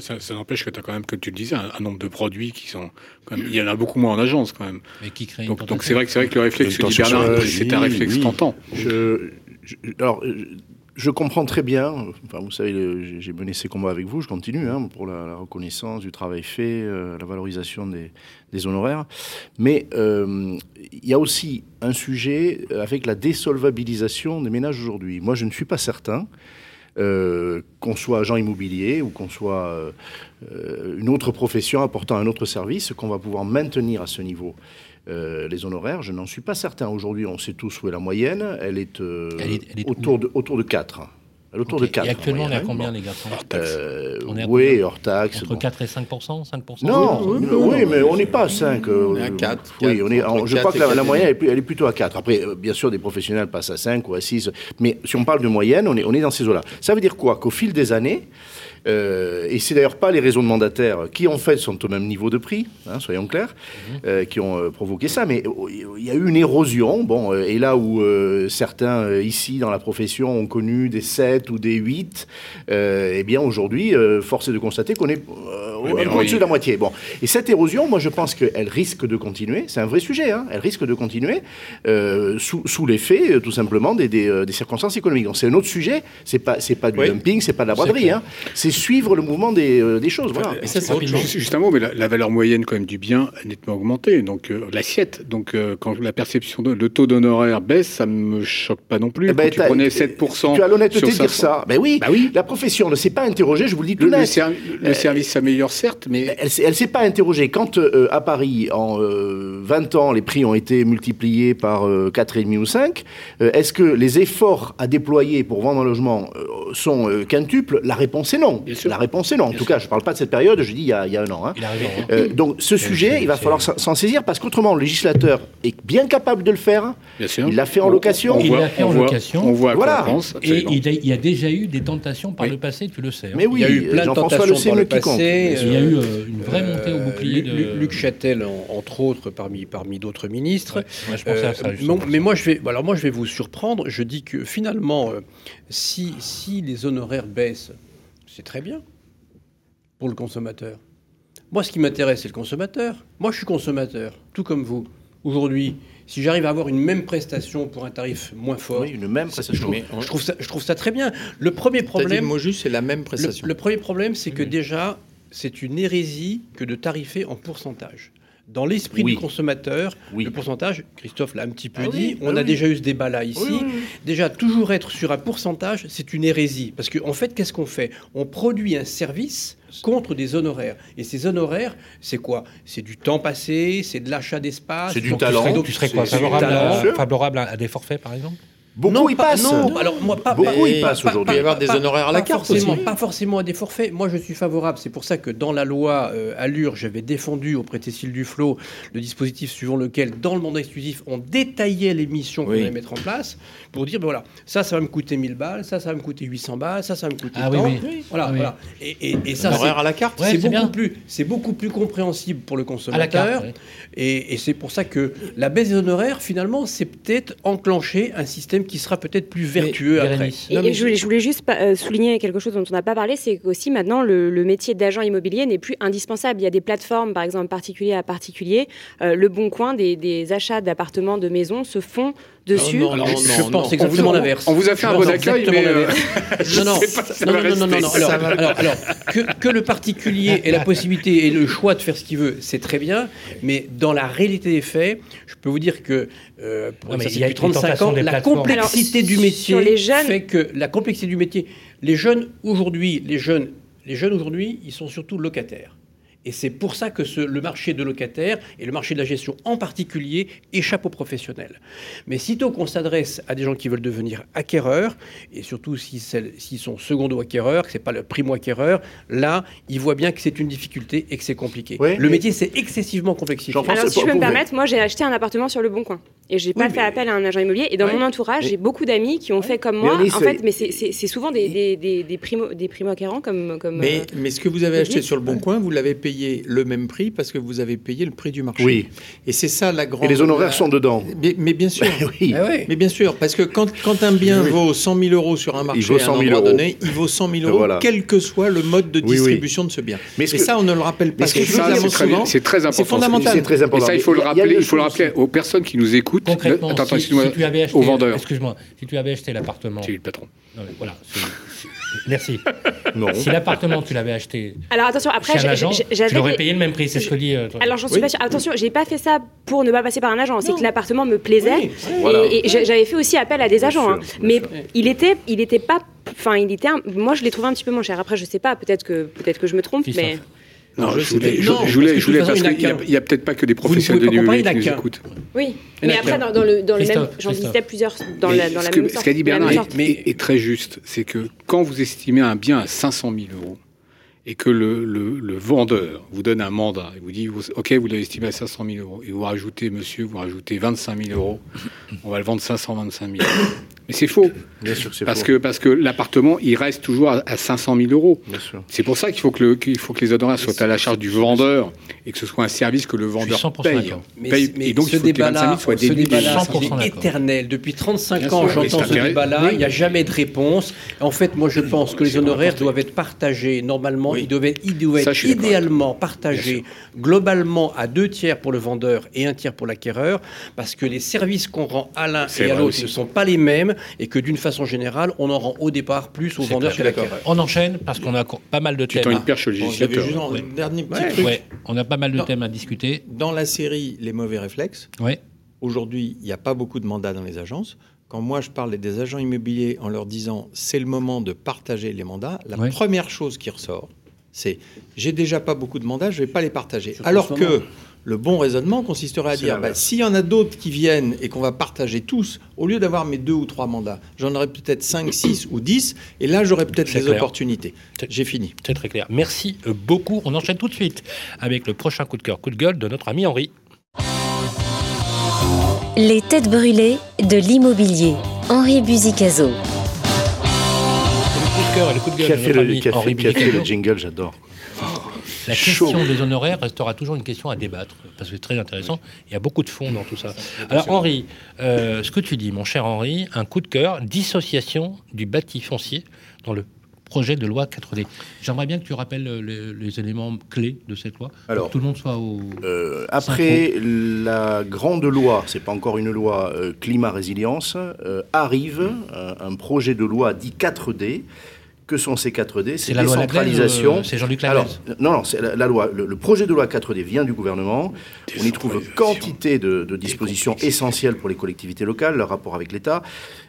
Ça, ça n'empêche que tu as quand même, comme tu le disais, un, nombre de produits qui sont. il y en a beaucoup moins en agence quand même. Mais qui créent donc, donc c'est vrai que c'est vrai que le réflexe que dit Bernard, c'est un réflexe oui. tentant. Je, alors, je comprends très bien. Enfin, vous savez, j'ai mené ces combats avec vous. Je continue hein, pour la, reconnaissance du travail fait, euh, la valorisation des, des honoraires. Mais euh, il y a aussi un sujet avec la désolvabilisation des ménages aujourd'hui. Moi, je ne suis pas certain euh, qu'on soit agent immobilier ou qu'on soit euh, une autre profession apportant un autre service, qu'on va pouvoir maintenir à ce niveau euh, les honoraires. Je n'en suis pas certain. Aujourd'hui, on sait tous où est la moyenne. Elle est, autour, de, autour de 4 autour de 4. Et actuellement, on est à combien, les garçons euh, on est Oui, hors taxe. Entre 4 et 5 5 Non, oui, mais on n'est pas à 5. on est à 4. Oui, on est, je crois que la, moyenne, elle est plutôt à 4. Après, euh, bien sûr, des professionnels passent à 5 ou à 6. Mais si on parle de moyenne, on est, on est dans ces eaux-là. Ça veut dire quoi? Qu'au fil des années, euh, et c'est d'ailleurs pas les réseaux de mandataires qui, en fait, sont au même niveau de prix, hein, soyons clairs, mhm. euh, qui ont euh, provoqué ça. Mais il y a eu une érosion. Bon, et là où certains ici dans la profession ont connu des 7 ou des 8, eh bien aujourd'hui, force est de constater qu'on est au-dessus de la moitié. Bon. Et cette érosion, moi je pense qu'elle risque de continuer. C'est un vrai sujet. Hein, elle risque de continuer sous, sous l'effet, tout simplement, des, des, circonstances économiques. Donc c'est un autre sujet. C'est pas, c'est pas du dumping, c'est pas de la braderie. Hein. C'est suivre le mouvement des, euh, des choses. Voilà. ça, juste un mot, mais la, valeur moyenne quand même du bien a nettement augmenté, donc euh, l'assiette. Donc euh, quand la perception de le taux d'honoraire baisse, ça me choque pas non plus. Eh ben, tu prenais 7%. Tu as l'honnêteté de dire ça. Ben oui, bah oui, la profession ne s'est pas interrogée, je vous le dis tout net. Le, service s'améliore certes, mais... Elle ne s'est pas interrogée. Quand à Paris, en 20 ans, les prix ont été multipliés par 4,5 ou 5, est-ce que les efforts à déployer pour vendre un logement sont quintuples? La réponse est non. La réponse est non. En tout cas, je ne parle pas de cette période, je dis il y a, il y a un an. Hein. Euh, donc ce sujet, il va falloir s'en saisir parce qu'autrement, le législateur est bien capable de le faire. Il l'a fait en location. il l'a fait en location. On voit voilà. Et il y a déjà eu des tentations par le passé, tu le sais. Hein. Mais oui, il y a eu plein de tentations par le passé. Il y a eu euh, une vraie montée au bouclier de... Luc Châtel, entre autres, parmi, parmi d'autres ministres. mais moi je, vais, alors moi, je vais vous surprendre. Je dis que finalement, euh, si, si les honoraires baissent, c'est très bien pour le consommateur. Moi, ce qui m'intéresse, c'est le consommateur. Moi, je suis consommateur, tout comme vous. Aujourd'hui, si j'arrive à avoir une même prestation pour un tarif moins fort, une même prestation. Je, trouve, ça, je trouve ça très bien. Le premier problème, le mot juste, c'est la même prestation. Le, premier problème, c'est que déjà, c'est une hérésie que de tarifer en pourcentage. Dans l'esprit du consommateur, le pourcentage, Christophe l'a un petit peu ah dit, on ah a déjà eu ce débat-là ici. déjà, toujours être sur un pourcentage, c'est une hérésie. Parce qu'en en fait, qu'est-ce qu'on fait? On produit un service contre des honoraires. Et ces honoraires, c'est quoi? C'est du temps passé, c'est de l'achat d'espace. C'est du talent. Tu serais, quoi? favorable, à, favorable à des forfaits, par exemple? Beaucoup y passent. Non, alors moi pas. Beaucoup y passent aujourd'hui. Il y avoir des honoraires à la carte forcément, Pas forcément à des forfaits. Moi, je suis favorable. C'est pour ça que dans la loi euh, Allure, j'avais défendu auprès de Cécile Duflot le dispositif suivant lequel, dans le mandat exclusif, on détaillait les missions qu'on allait mettre en place pour dire ben voilà, ça, ça va me coûter 1000 balles, ça, ça va me coûter 800 balles, ça, ça va me coûter ah, tant. Oui, oui. Voilà, ah voilà. Et, et, et ça, à la carte, c'est beaucoup plus, c'est beaucoup plus compréhensible pour le consommateur. Et, c'est pour ça que la baisse des honoraires, finalement, c'est peut-être enclencher un système qui sera peut-être plus vertueux après. Et, je, voulais, juste euh, souligner quelque chose dont on n'a pas parlé, c'est qu'aussi maintenant le, métier d'agent immobilier n'est plus indispensable. Il y a des plateformes, par exemple particulier à particulier. Euh, le Bon Coin, des, des achats d'appartements, de maisons se font dessus. Non, non, je pense exactement l'inverse. On vous a fait un bon accueil, mais euh, (laughs) non, non, non, non, non, Alors, alors, que, le particulier ait la possibilité et le choix de faire ce qu'il veut, c'est très bien, mais dans la réalité des faits, je peux vous dire que euh, pour non, ça, 35 ans, la complexité du métier les jeunes... fait que la complexité du métier, les jeunes aujourd'hui, les jeunes, les jeunes aujourd'hui, ils sont surtout locataires. Et c'est pour ça que le marché de locataires et le marché de la gestion en particulier échappe aux professionnels. Mais sitôt qu'on s'adresse à des gens qui veulent devenir acquéreurs, et surtout s'ils sont secondo-acquéreurs, que ce n'est pas le primo-acquéreur, là, ils voient bien que c'est une difficulté et que c'est compliqué. le métier, c'est excessivement complexifié. Alors, si je peux me permettre, moi, j'ai acheté un appartement sur le Bon Coin. Et j'ai pas fait appel à un agent immobilier. Et dans mon entourage, j'ai beaucoup d'amis qui ont fait comme moi. en fait, mais c'est souvent des, des, des, des primo-acquérants comme, comme. Mais, euh, mais ce que vous avez acheté sur le Bon Coin, vous l'avez payé le même prix parce que vous avez payé le prix du marché. Oui. Et c'est ça la grande. Et les honoraires sont dedans. Mais, bien sûr. (laughs) oui. Ah mais bien sûr, parce que quand, quand un bien vaut 100 000 euros sur un marché à un endroit donné, il vaut 100 000 euros, quel que soit le mode de distribution de ce bien. Mais et ça, on ne le rappelle pas. C'est très important. C'est fondamental. C'est très important. Et ça, il faut le rappeler. Il faut le rappeler aux personnes qui nous écoutent. Concrètement, aux vendeurs. Excuse-moi, si tu avais acheté l'appartement. C'est le patron. Voilà. Merci. Non. Si l'appartement tu l'avais acheté. Alors attention, après, tu l'aurais payé le même prix, c'est ce que dit. Euh, Alors j'en suis pas sûre. Attention, j'ai pas fait ça pour ne pas passer par un agent. C'est que l'appartement me plaisait et, j'avais fait aussi appel à des agents. Hein. Mais il était, il était pas. Enfin, il était. Moi, je l'ai trouvé un petit peu moins cher. Après, je sais pas. Peut-être que peut-être que je me trompe, mais. Non, je, voulais, je, voulais, je voulais parce qu'il n'y a, peut-être pas que des professionnels de l'immobilier qui nous écoutent. Oui, mais après, dans, le, dans le même, j'en visitais plusieurs dans la, dans la même sorte. Ce qu'a dit Bernard est, très juste, c'est que quand vous estimez un bien à 500 000 euros, et que le, le, le, vendeur vous donne un mandat et vous dit OK, vous l'avez estimé à 500 000 euros et vous rajoutez, monsieur, vous rajoutez 25 000 euros, on va le vendre 525 000. Mais c'est faux. Bien sûr, c'est parce Que, parce que l'appartement, il reste toujours à, 500 000 euros. C'est pour ça qu'il faut, que le, qu'il faut que les honoraires soient à la charge du vendeur et que ce soit un service que le vendeur paye. Mais, et donc, ce débat-là, ce débat est éternel. Depuis 35 ans, j'entends ce débat-là. Il n'y a jamais de réponse. En fait, moi, je pense que les honoraires doivent être partagés. Normalement, ils doivent être, être idéalement partagés globalement à deux tiers pour le vendeur et un tiers pour l'acquéreur, parce que les services qu'on rend à l'un et à l'autre ne sont pas les mêmes et que d'une façon générale, on en rend au départ plus aux vendeurs qu'à l'acquéreur. On enchaîne parce qu'on a pas mal de thèmes. Tu une perche législateur. Dernier petit truc. On a pas mal de thèmes à discuter. Dans la série Les mauvais réflexes, aujourd'hui, il n'y a pas beaucoup de mandats dans les agences. Quand moi je parle des agents immobiliers en leur disant c'est le moment de partager les mandats, la première chose qui ressort, c'est j'ai déjà pas beaucoup de mandats, je vais pas les partager. Alors que le bon raisonnement consisterait à dire bah, s'il y en a d'autres qui viennent et qu'on va partager tous, au lieu d'avoir mes deux ou trois mandats, j'en aurai peut-être 5, 6 ou 10, et là j'aurai peut-être des opportunités. J'ai fini. C'est très clair. Merci euh, beaucoup. On enchaîne tout de suite avec le prochain coup de cœur, coup de gueule de notre ami Henri. Les têtes brûlées de l'immobilier. Henri Buzicazo. Le coup de cœur et le notre ami Henri le jingle, j'adore. La question des honoraires restera toujours une question à débattre, parce que c'est très intéressant. Il y a beaucoup de fonds dans tout ça. Alors, Henri, euh, ce que tu dis, mon cher Henri, un coup de cœur, dissociation du bâti foncier dans le projet de loi 4D. J'aimerais bien que tu rappelles les, éléments clés de cette loi, Alors, pour que tout le monde soit au. Euh, après la grande loi, c'est pas encore une loi euh, climat résilience, arrive un projet de loi dit 4D que sont ces 4D C'est la décentralisation. C'est Jean-Luc Alors, non, non, c'est la, loi. Le, projet de loi 4D vient du gouvernement. On y trouve quantité de, de dispositions essentielles pour les collectivités locales, leur rapport avec l'État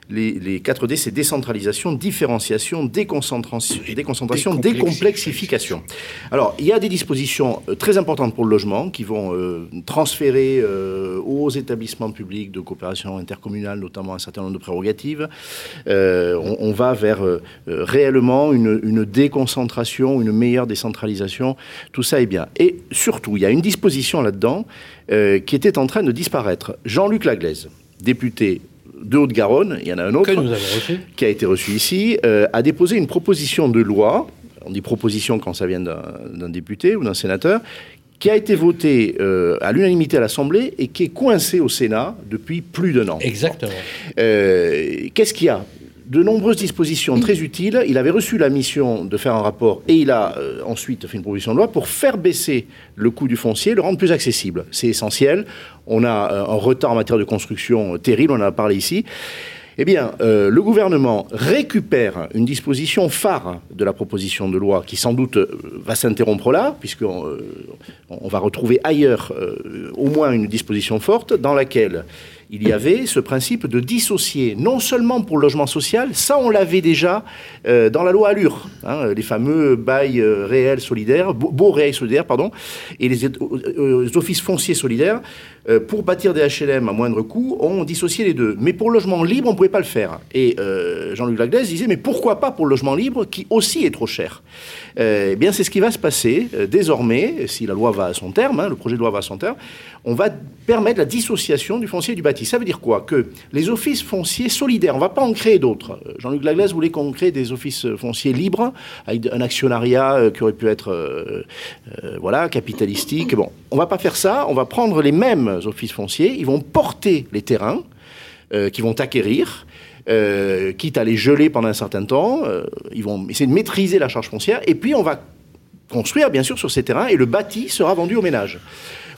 les, 4D, c'est décentralisation, différenciation, déconcentration, déconcentration décomplexification. Alors, il y a des dispositions euh, très importantes pour le logement qui vont euh, transférer euh, aux établissements publics de coopération intercommunale, notamment un certain nombre de prérogatives. On, va vers réellement une, une, déconcentration, une meilleure décentralisation. Tout ça est bien. Et surtout, il y a une disposition là-dedans qui était en train de disparaître. Jean-Luc Laglaise, député de Haute-Garonne, il y en a un autre, qui a été reçu ici, euh, a déposé une proposition de loi, on dit proposition quand ça vient d'un député ou d'un sénateur, qui a été votée euh, à l'unanimité à l'Assemblée et qui est coincée au Sénat depuis plus d'un an. Exactement. Euh, qu'est-ce qu'il y a? De nombreuses dispositions très utiles. Il avait reçu la mission de faire un rapport et il a ensuite fait une proposition de loi pour faire baisser le coût du foncier, le rendre plus accessible. C'est essentiel. On a euh, un retard en matière de construction terrible, on en a parlé ici. Eh bien, euh, le gouvernement récupère une disposition phare de la proposition de loi qui sans doute euh, va s'interrompre là, puisqu'on on va retrouver ailleurs au moins une disposition forte dans laquelle il y avait ce principe de dissocier, non seulement pour le logement social, ça on l'avait déjà euh, dans la loi Allure, hein, les fameux bails euh, réels solidaires, beaux réels solidaires, pardon, et les, euh, offices fonciers solidaires, pour bâtir des HLM à moindre coût, ont dissocié les deux. Mais pour le logement libre, on ne pouvait pas le faire. Et Jean-Luc Laglaise disait, mais pourquoi pas pour le logement libre, qui aussi est trop cher? Eh bien, c'est ce qui va se passer désormais, si la loi va à son terme, hein, le projet de loi va à son terme, on va permettre la dissociation du foncier du bâti. Ça veut dire quoi Que les offices fonciers solidaires, on ne va pas en créer d'autres. Jean-Luc Laglaise voulait qu'on crée des offices fonciers libres, avec un actionnariat euh, qui aurait pu être euh, euh, voilà, capitalistique. Bon, on ne va pas faire ça, on va prendre les mêmes offices fonciers, ils vont porter les terrains qui vont acquérir. quitte à les geler pendant un certain temps, ils vont essayer de maîtriser la charge foncière, et puis on va construire bien sûr sur ces terrains, et le bâti sera vendu au ménage.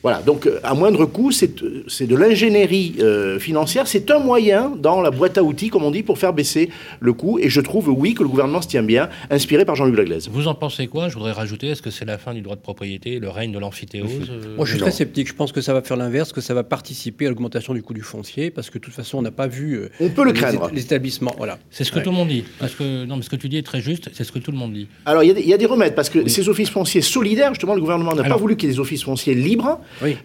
Voilà, donc euh, à moindre coût, c'est de l'ingénierie euh, financière, c'est un moyen dans la boîte à outils, comme on dit, pour faire baisser le coût. Et je trouve, oui, que le gouvernement se tient bien, inspiré par Jean-Luc Laglaise. Vous en pensez quoi? Je voudrais rajouter, est-ce que c'est la fin du droit de propriété, le règne de l'amphithéose? Euh, Moi, je suis très sceptique. Je pense que ça va faire l'inverse, que ça va participer à l'augmentation du coût du foncier, parce que de toute façon, on n'a pas vu. on peut le craindre. Les, établissements, voilà. C'est ce que tout le monde dit. Parce que, non, mais ce que tu dis est très juste, c'est ce que tout le monde dit. Alors, il y, a des remèdes, parce que ces offices fonciers solidaires, justement, le gouvernement n'a pas voulu qu'il y ait des offices fonciers libres, oui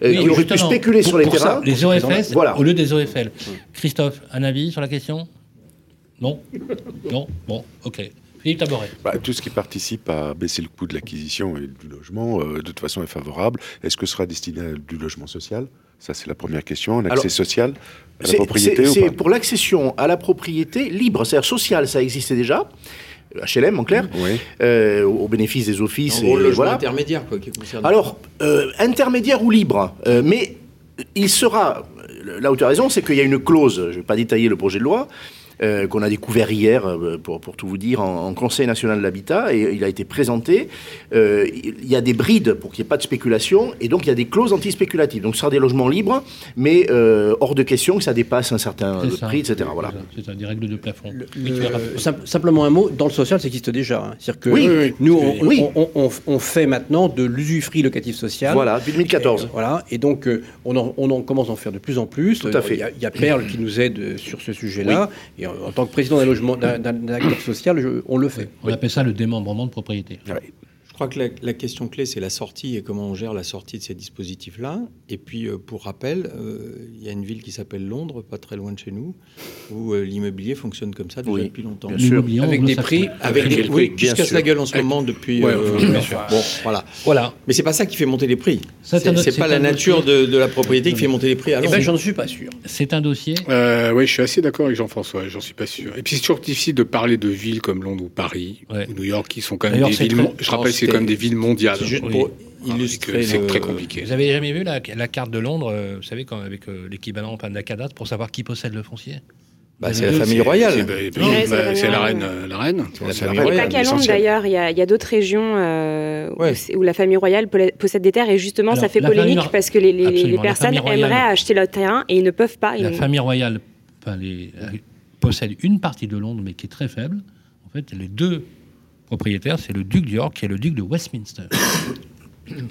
pu spéculer sur les terrains. les OFS voilà. au lieu des OFL. Christophe, un avis sur la question? Non? Non? Bon, ok. Philippe Taboret. Bah, tout ce qui participe à baisser le coût de l'acquisition et du logement, euh, de toute façon, est favorable. Est-ce que ce sera destiné à du logement social? Ça, c'est la première question. L'accès social à la propriété C'est pour l'accession à la propriété libre, c'est-à-dire sociale, ça existait déjà. HLM en clair, euh, au bénéfice des offices. En et, voilà. intermédiaire, quoi, qui concerne. Alors, euh, intermédiaire ou libre, euh, mais il sera. Là où tu as raison, c'est qu'il y a une clause, je ne vais pas détailler le projet de loi, euh, qu'on a découvert hier, euh, pour, pour, tout vous dire, en, Conseil national de l'habitat, et il a été présenté. Euh, il y a des brides pour qu'il n'y ait pas de spéculation, et donc il y a des clauses anti-spéculatives. Donc ce sera des logements libres, mais hors de question que ça dépasse un certain prix, etc. Voilà. C'est ça, des règles de plafond. simplement un mot, dans le social, ça existe déjà. Hein. C'est-à-dire que oui, nous, on, on, fait maintenant de l'usufruit locatif social. Voilà, depuis 2014. Et, voilà, et donc on en, on, commence à en faire de plus en plus. Tout à fait. Il y, a Perle qui nous aide sur ce sujet-là. Et en tant que président d'un logement, d'un acteur social, on le fait. On appelle ça le démembrement de propriété. Crois que la, question clé, c'est la sortie et comment on gère la sortie de ces dispositifs-là. Et puis, euh, pour rappel, euh, il y a une ville qui s'appelle Londres, pas très loin de chez nous, où euh, l'immobilier fonctionne comme ça depuis longtemps. Bien sûr. Avec des prix, avec des, oui, qui se cassent la gueule en ce moment depuis. bon, voilà. Voilà. Mais c'est pas ça qui fait monter les prix. C'est pas la nature de, la propriété qui fait monter les prix. Alors, eh ben, j'en suis pas sûr. C'est un dossier. oui, je suis assez d'accord avec Jean-François. J'en suis pas sûr. Et puis c'est toujours difficile de parler de villes comme Londres ou Paris ou New York qui sont quand même des villes. Je rappelle, c'est comme des villes mondiales. Juste pour illustrer. C'est très compliqué. Vous avez jamais vu la, carte de Londres, euh, vous savez, quand, avec euh, l'équivalent la cadastre, pour savoir qui possède le foncier? Bah, c'est la famille royale. C'est la reine. La reine. Et pas qu'à Londres d'ailleurs, il y a, d'autres régions euh, où, la famille royale possède des terres et justement ça fait polémique parce que les, personnes aimeraient acheter leur terrain et ils ne peuvent pas. La famille royale possède une partie de Londres mais qui est très faible. En fait, les deux propriétaire, c'est le duc d'York, qui est le duc de Westminster.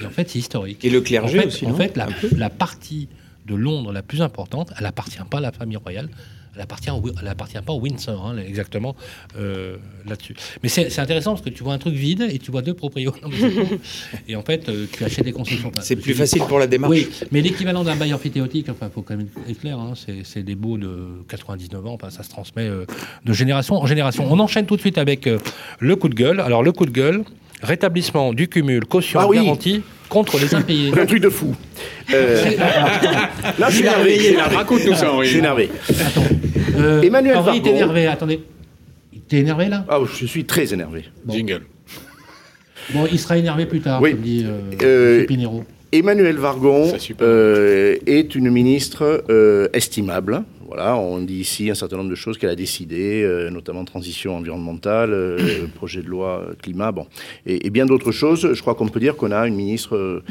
en fait, c'est historique. Et le clergé en fait, aussi. En fait, la, la, partie de Londres la plus importante, elle appartient pas à la famille royale, elle appartient, elle appartient pas au Windsor, hein, exactement euh, là-dessus. Mais c'est intéressant parce que tu vois un truc vide et tu vois deux propriétaires. et en fait, euh, tu achètes des concessions. c'est plus facile pour la démarche. Oui, mais l'équivalent d'un bail amphithéotique, enfin, faut quand même être clair, hein, c'est des baux de 99 ans, enfin, ça se transmet euh, de génération en génération. On enchaîne tout de suite avec le coup de gueule. Alors, le coup de gueule, rétablissement du cumul caution ah, garantie contre les impayés. Un truc de fou. Euh... (laughs) Là, je suis énervé. Raconte-nous ça, Je suis énervé. Attends. Euh, Emmanuel Henri, t'es énervé. Attendez. T'es énervé là? Ah, je suis très énervé. Bon. Jingle. Bon, il sera énervé plus tard, oui. comme dit euh, euh, Pinero. Emmanuel Vargon euh, est une ministre euh, estimable. Voilà, on dit ici un certain nombre de choses qu'elle a décidées, euh, notamment transition environnementale, euh, (clears throat) projet de loi climat, bon, et, et bien d'autres choses. Je crois qu'on peut dire qu'on a une ministre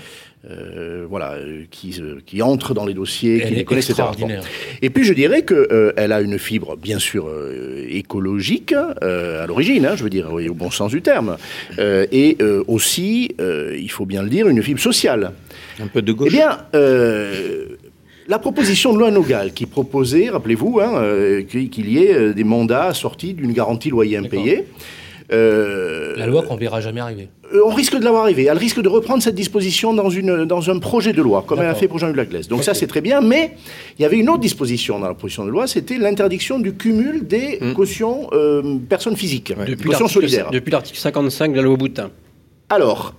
euh, voilà, qui, qui entre dans les dossiers, Elle qui les connaît, etc. Bon. Et puis je dirais qu'elle euh, a une fibre, bien sûr, euh, écologique à l'origine, hein, je veux dire, oui, au bon sens du terme, et aussi, il faut bien le dire, une fibre sociale. Un peu de gauche. Eh bien, la proposition de loi Nogal qui proposait, rappelez-vous, hein, euh, qu'il y ait euh, des mandats sortis d'une garantie loyer impayé. Euh, la loi qu'on verra jamais arriver. Euh, on risque de l'avoir arrivé. Elle risque de reprendre cette disposition dans, une, dans un projet de loi, comme elle a fait pour Jean-Luc Laglaise. Donc okay. ça, c'est très bien. Mais il y avait une autre disposition dans la proposition de loi, c'était l'interdiction du cumul des mmh. cautions euh, personnes physiques, ouais. depuis cautions solidaires. Depuis l'article 55 de la loi Boutin. Alors,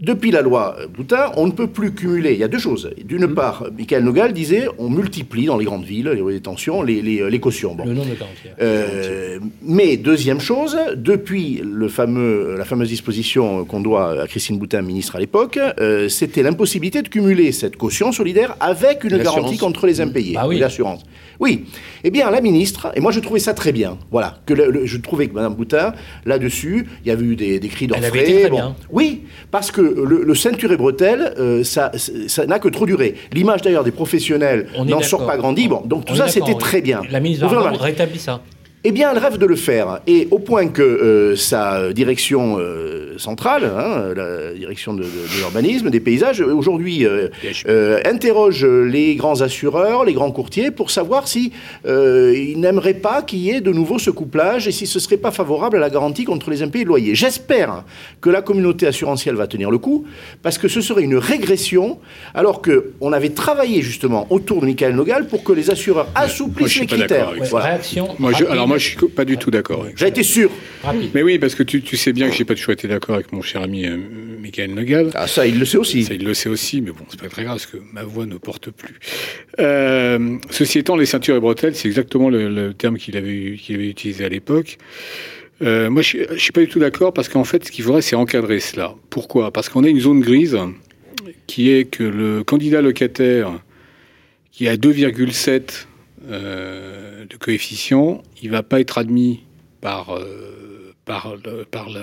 depuis la loi Boutin, on ne peut plus cumuler. Il y a deux choses. D'une mmh. part, Michael Nogal disait on multiplie dans les grandes villes, les détentions, les, les, les cautions. Bon. Le nombre de euh, Mais deuxième chose, depuis le fameux, la fameuse disposition qu'on doit à Christine Boutin, ministre à l'époque, euh, c'était l'impossibilité de cumuler cette caution solidaire avec une garantie contre les impayés, bah oui. l'assurance. Oui. Eh bien, la ministre, et moi je trouvais ça très bien, voilà, que le, le, je trouvais que Mme Boutin, là-dessus, il y avait eu des, des cris d'orfraie. Bon. Oui, parce que le, le ceinture et bretelle, euh, ça n'a que trop duré. L'image d'ailleurs des professionnels n'en sort pas grandi. Bon, donc tout On ça, c'était très bien. La ministre rétablit ça. Eh bien, elle rêve de le faire, et au point que euh, sa direction euh, centrale, hein, la direction de, de, de l'urbanisme, des paysages, aujourd'hui euh, interroge les grands assureurs, les grands courtiers, pour savoir si ils n'aimeraient pas qu'il y ait de nouveau ce couplage et si ce serait pas favorable à la garantie contre les impayés de loyer. J'espère que la communauté assurantielle va tenir le coup, parce que ce serait une régression, alors que on avait travaillé justement autour de Michael Nogal pour que les assureurs assouplissent Moi, les critères. Ouais, voilà. Réaction. Moi, je, alors moi, je suis pas du tout d'accord. J'ai été sûr. Rapide. Mais oui, parce que tu, tu sais bien que j'ai pas toujours été d'accord avec mon cher ami euh, Michael Nogal. Ah, ça, il le sait aussi. Ça, il le sait aussi, mais bon, c'est pas très grave parce que ma voix ne porte plus. Euh, ceci étant, les ceintures et bretelles, c'est exactement le, le terme qu'il avait, qu'il avait utilisé à l'époque. Euh, moi, je, je suis pas du tout d'accord parce qu'en fait, ce qu'il faudrait, c'est encadrer cela. Pourquoi? Parce qu'on a une zone grise qui est que le candidat locataire qui a 2,7 euh, de coefficient, il va pas être admis par, euh,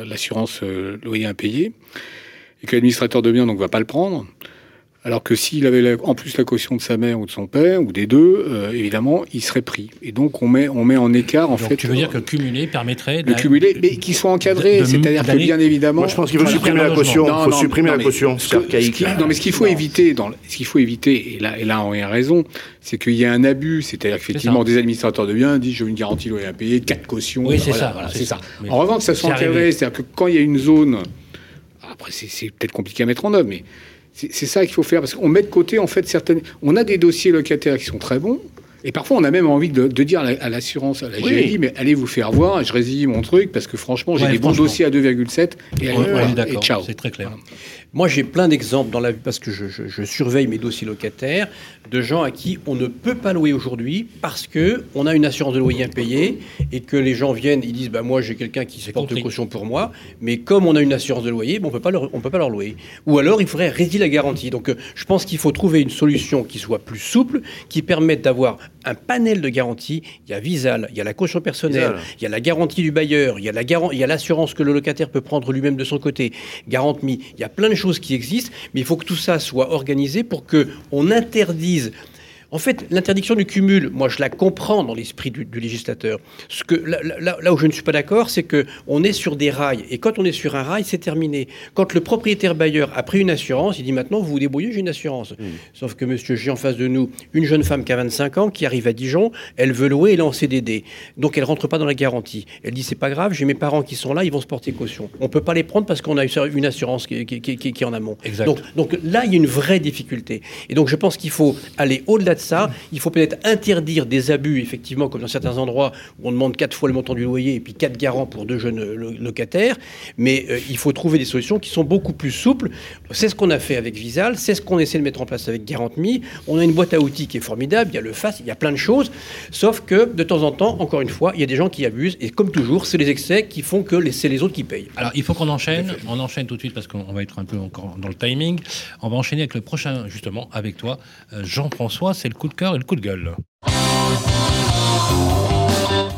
l'assurance euh, loyer impayé, et que l'administrateur de biens donc va pas le prendre. Alors que s'il avait la, en plus la caution de sa mère ou de son père ou des deux, euh, évidemment, il serait pris. Et donc on met on met en écart en Donc, fait. Tu veux dire que le cumulé permettrait le cumuler, mais qu'il soit encadré, c'est-à-dire que bien évidemment. Moi, je pense qu'il faut voilà, supprimer la caution. Il faut non, supprimer non, la caution. Ce que, ce qui, non, mais ce qu'il faut non. éviter, dans, ce qu'il faut éviter, et là, et là, on a raison, c'est qu'il y a un abus, c'est-à-dire qu'effectivement, des administrateurs de biens disent, je veux une garantie loyer à payer, quatre cautions. Oui, c'est voilà, ça. Voilà, c'est ça. ça. En revanche, ça soit encadré, c'est-à-dire que quand il y a une zone, après, c'est peut-être compliqué à mettre en œuvre, mais c'est ça qu'il faut faire parce qu'on met de côté en fait certaines. On a des dossiers locataires qui sont très bons. Et parfois, on a même envie de, de dire à l'assurance, à la GLI, oui. mais allez vous faire voir, je résilie mon truc, parce que franchement, j'ai ouais, des bons dossiers à 2,7 et, ouais, ouais, et ciao. C'est très clair. Moi, j'ai plein d'exemples dans la vie, parce que je, je, je, surveille mes dossiers locataires, de gens à qui on ne peut pas louer aujourd'hui parce qu'on a une assurance de loyer impayée et que les gens viennent, ils disent bah, Moi, j'ai quelqu'un qui se porte de caution pour moi, mais comme on a une assurance de loyer, bah, on ne peut pas leur louer. Ou alors, il faudrait résilier la garantie. Donc, euh, je pense qu'il faut trouver une solution qui soit plus souple, qui permette d'avoir un panel de garanties. Il y a Visal, il y a la caution personnelle, Visal. il y a la garantie du bailleur, il y a l'assurance que le locataire peut prendre lui-même de son côté, Garante il y a plein de choses qui existent, mais il faut que tout ça soit organisé pour qu'on interdise disent En fait, l'interdiction du cumul, moi, je la comprends dans l'esprit du, législateur. Ce que, là, où je ne suis pas d'accord, c'est que on est sur des rails. Et quand on est sur un rail, c'est terminé. Quand le propriétaire bailleur a pris une assurance, il dit maintenant, vous vous débrouillez, j'ai une assurance. Mmh. Sauf que, monsieur, j'ai en face de nous une jeune femme qui a 25 ans, qui arrive à Dijon, elle veut louer, elle est en CDD. Donc, elle rentre pas dans la garantie. Elle dit, c'est pas grave, j'ai mes parents qui sont là, ils vont se porter caution. On peut pas les prendre parce qu'on a une assurance qui, qui, qui, qui est en amont. Donc, donc là, il y a une vraie difficulté. Et donc, je pense qu'il faut aller au-delà ça. Il faut peut-être interdire des abus, effectivement, comme dans certains endroits où on demande quatre fois le montant du loyer et puis quatre garants pour deux jeunes locataires. Mais euh, il faut trouver des solutions qui sont beaucoup plus souples. C'est ce qu'on a fait avec Visal, c'est ce qu'on essaie de mettre en place avec Garantmi. On a une boîte à outils qui est formidable, il y a le FAS, il y a plein de choses. Sauf que de temps en temps, encore une fois, il y a des gens qui abusent. Et comme toujours, c'est les excès qui font que c'est les autres qui payent. Alors il faut qu'on enchaîne. On enchaîne tout de suite parce qu'on va être un peu encore dans le timing. On va enchaîner avec le prochain, justement, avec toi, euh, Jean-François. C'est le coup de cœur et le coup de gueule.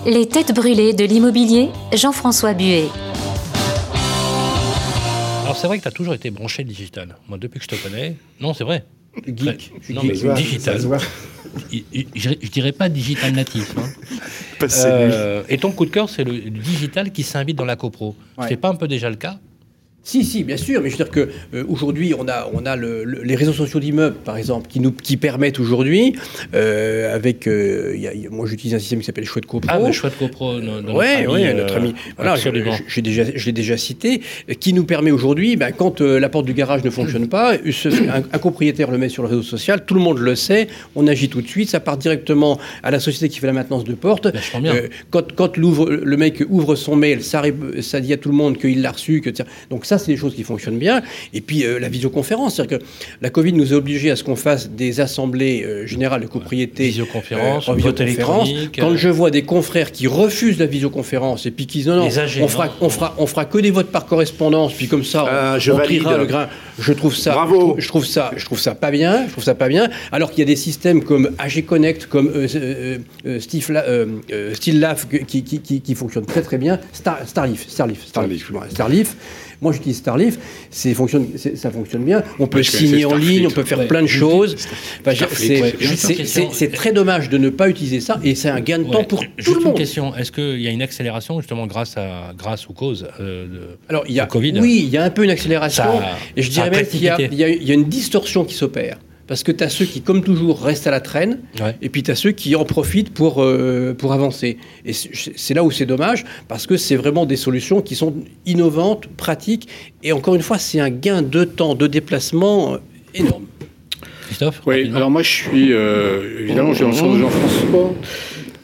Les têtes brûlées de l'immobilier, Jean-François Buet. Alors c'est vrai que tu as toujours été branché digital. Moi, depuis que je te connais, non, c'est vrai. Geek. non, mais digital. (laughs) Je, dirais pas digital natif. Hein. (laughs) Euh, et ton coup de cœur, c'est le digital qui s'invite dans la copro. Ouais. C'est pas un peu déjà le cas? Si, si, bien sûr, mais je veux dire que euh, aujourd'hui, on a, on a les réseaux sociaux d'immeubles, par exemple, qui nous qui permettent aujourd'hui, euh, avec, euh, moi j'utilise un système qui s'appelle Chouette CoPro. Ah, Chouette CoPro, Oui, oui, notre ami. Voilà, j'ai déjà, je l'ai déjà cité, qui nous permet aujourd'hui, ben, quand la porte du garage ne fonctionne pas, un, propriétaire le met sur le réseau social, tout le monde le sait, on agit tout de suite, ça part directement à la société qui fait la maintenance de porte. quand quand le mec ouvre son mail, ça, ça dit à tout le monde qu'il l'a reçu, que donc ça c'est des choses qui fonctionnent bien. Et puis euh, la visioconférence, c'est-à-dire que la Covid nous a obligés à ce qu'on fasse des assemblées euh, générales de copropriété. Visioconférence, euh, visioconférence. Quand je vois des confrères qui refusent la visioconférence et puis qui disent non, non, on, fera, on, fera, on fera que des votes par correspondance, puis comme ça, on, je triera le grain. Je trouve ça, Bravo. Je, trouve ça, je trouve ça pas bien. Je trouve ça pas bien. Alors qu'il y a des systèmes comme AG Connect, comme Steve, StillLaf qui, qui, qui, qui, fonctionnent très très bien. Star, Starleaf, Starleaf, Starleaf, Starleaf moi, j'utilise Starleaf, ça fonctionne bien. On peut signer en ligne, on peut faire plein de choses. c'est très dommage de ne pas utiliser ça et c'est un gain de temps pour tout le monde. une question est-ce qu'il y a une accélération justement grâce, à, grâce aux causes euh, de, Alors, il y a, Covid? Oui, il y a un peu une accélération. et je dirais même qu'il y, y, a une distorsion qui s'opère parce que tu as ceux qui, comme toujours, restent à la traîne, et puis tu as ceux qui en profitent pour, euh, pour avancer. Et c'est là où c'est dommage, parce que c'est vraiment des solutions qui sont innovantes, pratiques, et encore une fois, c'est un gain de temps, de déplacement euh, énorme. Christophe Oui, alors moi je suis, euh, évidemment, j'ai le sens de Jean-François,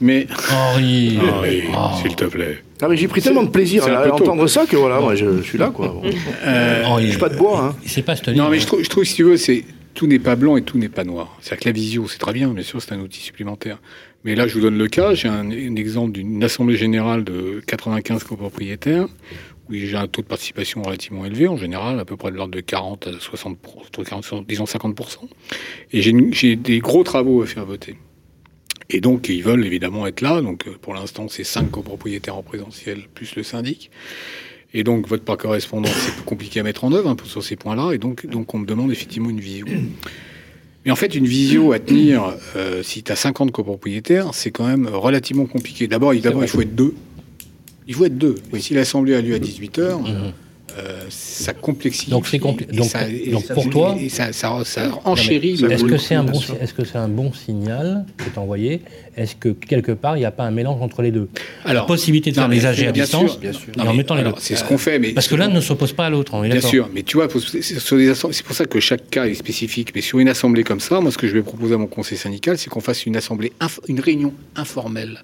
mais... Henri, Henri oh. s'il te plaît. Ah, mais j'ai pris tellement de plaisir à, entendre ça que voilà, moi je, suis là quoi. Bon. Euh, je suis pas de bois. Hein. C'est pas Non, mais je trouve, je trouve, si tu veux, c'est tout n'est pas blanc et tout n'est pas noir. C'est-à-dire que la visio, c'est très bien, bien sûr, c'est un outil supplémentaire. Mais là, je vous donne le cas. J'ai un, exemple d'une assemblée générale de 95 copropriétaires, où j'ai un taux de participation relativement élevé, en général, à peu près de l'ordre de 40 à 60, disons 50%. Et j'ai des gros travaux à faire voter. Et donc, ils veulent évidemment être là. Donc, pour l'instant, c'est 5 copropriétaires en présentiel, plus le syndic. Et donc, vote par correspondance, c'est compliqué à mettre en œuvre hein, sur ces points-là. Et donc, donc, on me demande effectivement une visio. Mais en fait, une visio à tenir, euh, si tu as 50 copropriétaires, c'est quand même relativement compliqué. D'abord, il faut être deux. Il faut être deux. Oui. Si l'assemblée a lieu à 18h, euh, ça complexifie. Donc c'est donc, donc pour toi, et ça, ça, enchérit. Est-ce que c'est un bon, est-ce que c'est un bon signal que tu envoyé? Est-ce que quelque part il n'y a pas un mélange entre les deux? Alors, la possibilité de faire des AG à distance, bien sûr. en mettant les deux. C'est ce qu'on fait, mais parce que l'un ne s'oppose pas à l'autre. Bien sûr, mais tu vois, c'est pour ça que chaque cas est spécifique. Mais sur une assemblée comme ça, moi, ce que je vais proposer à mon conseil syndical, c'est qu'on fasse une assemblée, une réunion informelle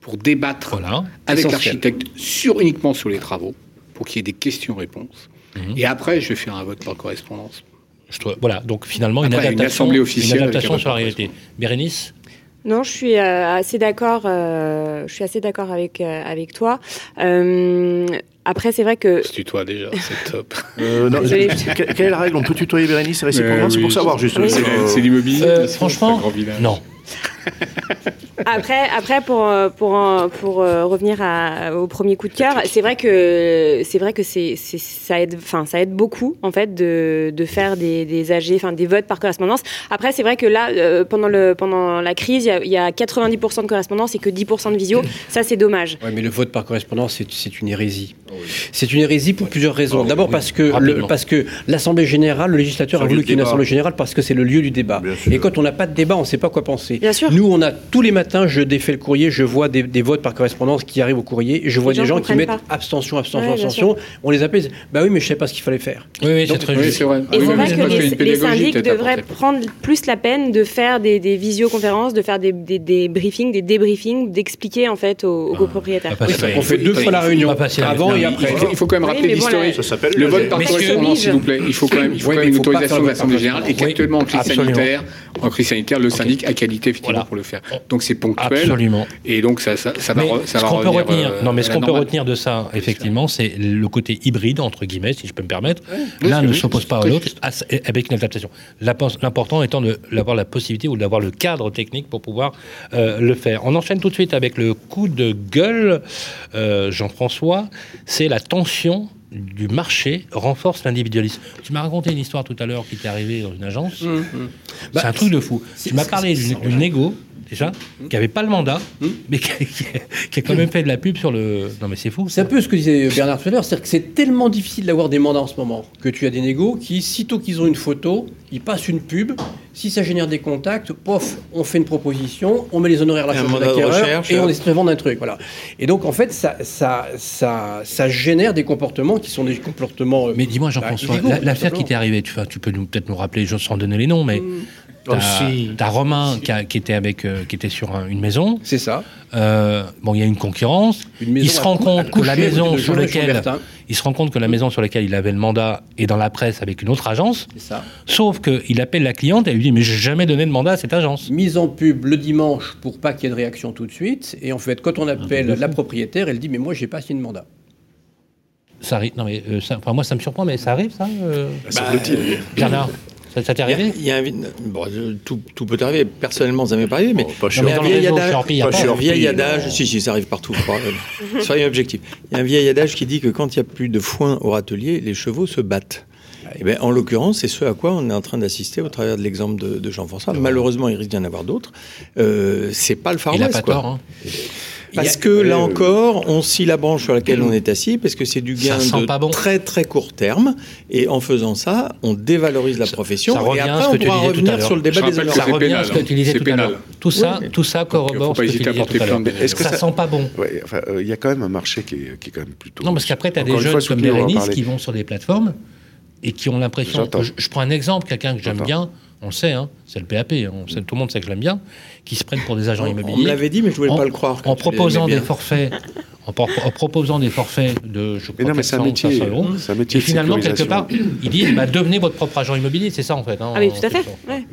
pour débattre avec l'architecte sur uniquement sur les travaux pour qu'il y ait des questions-réponses. Mhm. Et après, je vais faire un vote par correspondance. Je voilà, donc finalement, une, adaptation, une assemblée officielle. Une adaptation sur la réalité. Bérénice non, je suis euh, assez d'accord. Euh, je suis assez d'accord avec euh, avec toi. après, c'est vrai que. C'est toi déjà, c'est (laughs) top. non, quelle est la règle On peut tutoyer Bérénice, c'est réciproquement, c'est pour savoir juste. C'est l'immobilier. franchement, non. (laughs) après, après pour, pour, pour revenir à, au premier coup de cœur, c'est vrai que c'est vrai que c'est, ça aide, enfin ça aide beaucoup en fait de, de faire des, des AG, enfin des votes par correspondance. Après, c'est vrai que là, pendant le pendant la crise, il y, a 90% de correspondance et que 10% de visio. Ça, c'est dommage. Oui, mais le vote par correspondance, c'est une hérésie. C'est une hérésie pour plusieurs raisons. D'abord parce que le, parce que l'Assemblée générale, le législateur a voulu qu'il y ait une Assemblée générale parce que c'est le lieu du débat. Et quand on n'a pas de débat, on ne sait pas quoi penser. Bien sûr. Nous, on a tous les matins, je défais le courrier, je vois des, votes par correspondance qui arrivent au courrier, je vois des gens qui mettent abstention, abstention, abstention. On les appelle, bah oui, mais je ne sais pas ce qu'il fallait faire. Oui, oui c'est très juste. Vrai. Et c'est vrai que les, syndics devraient prendre plus la peine de faire des, visioconférences, de faire des, briefings, des débriefings, d'expliquer en fait aux, copropriétaires. on fait deux fois la réunion, avant et après. Il faut quand même rappeler l'historique. Le vote par correspondance, s'il vous plaît. Il faut quand même une autorisation de l'Assemblée générale et qu'actuellement, en crise sanitaire, en crise sanitaire, le syndic a qualité effectivement pour le faire. Donc c'est ponctuel. Absolument. Et donc ça, ça, ça va, ça va revenir, retenir, euh, Non, mais ce qu'on peut retenir de ça, effectivement, c'est le côté hybride entre guillemets, si je peux me permettre. L'un ne s'oppose pas à l'autre avec une adaptation. L'important étant d'avoir la possibilité ou d'avoir le cadre technique pour pouvoir euh, le faire. On enchaîne tout de suite avec le coup de gueule, euh, Jean-François. C'est la tension du marché renforce l'individualisme. Tu m'as raconté une histoire tout à l'heure qui t'est arrivée dans une agence. Mmh, mmh. c'est un bah, truc de fou. Tu m'as parlé d'une négo déjà, mmh. qui n'avait pas le mandat, mais qui, a quand même fait de la pub sur le. Non, mais c'est fou. C'est un peu ce que disait Bernard tout c'est-à-dire que c'est tellement difficile d'avoir des mandats en ce moment que tu as des négos qui, sitôt qu'ils ont une photo, ils passent une pub. Si ça génère des contacts, pof, on fait une proposition, on met les honoraires à la chambre d'acquéreur et on essaie de vendre un truc. Voilà. Et donc, en fait, ça, ça, ça, ça génère des comportements qui sont des comportements. Euh, mais dis-moi, Jean-François, bah, l'affaire qui t'est arrivée, tu, tu peux peut-être nous rappeler, sans donner les noms, mais. Mmh. T'as Romain qui, était avec, euh, qui était sur une maison. C'est ça. Euh, bon, il y a une concurrence. il se rend compte que la maison sur laquelle il se rend compte que la maison sur laquelle il avait le mandat est dans la presse avec une autre agence. Ça. Sauf qu'il appelle la cliente et elle lui dit mais j'ai jamais donné de mandat à cette agence. Mise en pub le dimanche pour pas qu'il y ait de réaction tout de suite. Et en fait, quand on appelle la propriétaire, elle dit mais moi j'ai pas signé de mandat. Ça arrive. Non mais euh, enfin, moi ça me surprend, mais ça arrive ça. Euh... Bah, Bernard. Ça, t'est arrivé il y a, bon, tout, tout, peut arriver. Personnellement, ça m'est pas arrivé, mais oh, il y a un vieil adage. Un vieil adage. Si, si, ça arrive partout. (laughs) Soyez objectif. Il y a un vieil adage qui dit que quand il n'y a plus de foin au râtelier, les chevaux se battent. Et eh bien, en l'occurrence, c'est ce à quoi on est en train d'assister au travers de l'exemple de, Jean-François. Malheureusement, il risque d'y en avoir d'autres. Euh, c'est pas le Far West. Il n'a pas tort. Hein. Parce que là encore, on scie la branche sur laquelle on est assis, parce que c'est du gain de très très court terme. Et en faisant ça, on dévalorise la profession. Ça, et après, on pourra revenir sur le débat des Ça revient à ce que tu disais tout à l'heure. Tout ça, tout ça corrobore ce que tu disais tout à l'heure. Est-ce que ça, sent pas bon euh, Il y a quand même un marché qui est, quand même plutôt. Non, parce qu'après, tu as des jeunes comme Bérénice qui vont sur des plateformes et qui ont l'impression. Je, prends un exemple, quelqu'un que j'aime bien, on le sait, hein, c'est le PAP, on sait, tout le monde sait que je l'aime bien, qui se prennent pour des agents immobiliers. On me l'avait dit, mais je ne voulais pas le croire. En proposant des forfaits en, proposant des forfaits de je crois, mais 400 500 euros. Un métier et finalement, quelque part, il dit bah, devenez votre propre agent immobilier, c'est ça en fait. Hein, ah oui, tout à fait.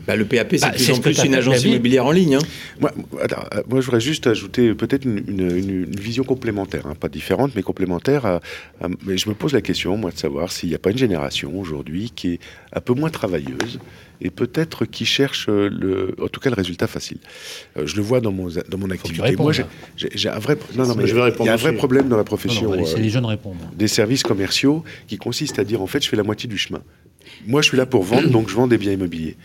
Bah, le PAP, c'est bah, plus en plus une agence immobilière en ligne. Hein. Moi, euh, moi, je voudrais juste ajouter peut-être une, une, vision complémentaire, hein, pas différente, mais complémentaire. mais je me pose la question, moi, de savoir s'il n'y a pas une génération aujourd'hui qui est un peu moins travailleuse et peut-être qui cherche le, en tout cas le résultat facile. Euh, je le vois dans mon, dans mon activité. Moi, j'ai un vrai, non, non, mais je vais répondre il y a un vrai problème dans la profession euh, les jeunes répondent. des services commerciaux qui consiste à dire en fait, je fais la moitié du chemin. Moi, je suis là pour vendre, donc je vends des biens immobiliers.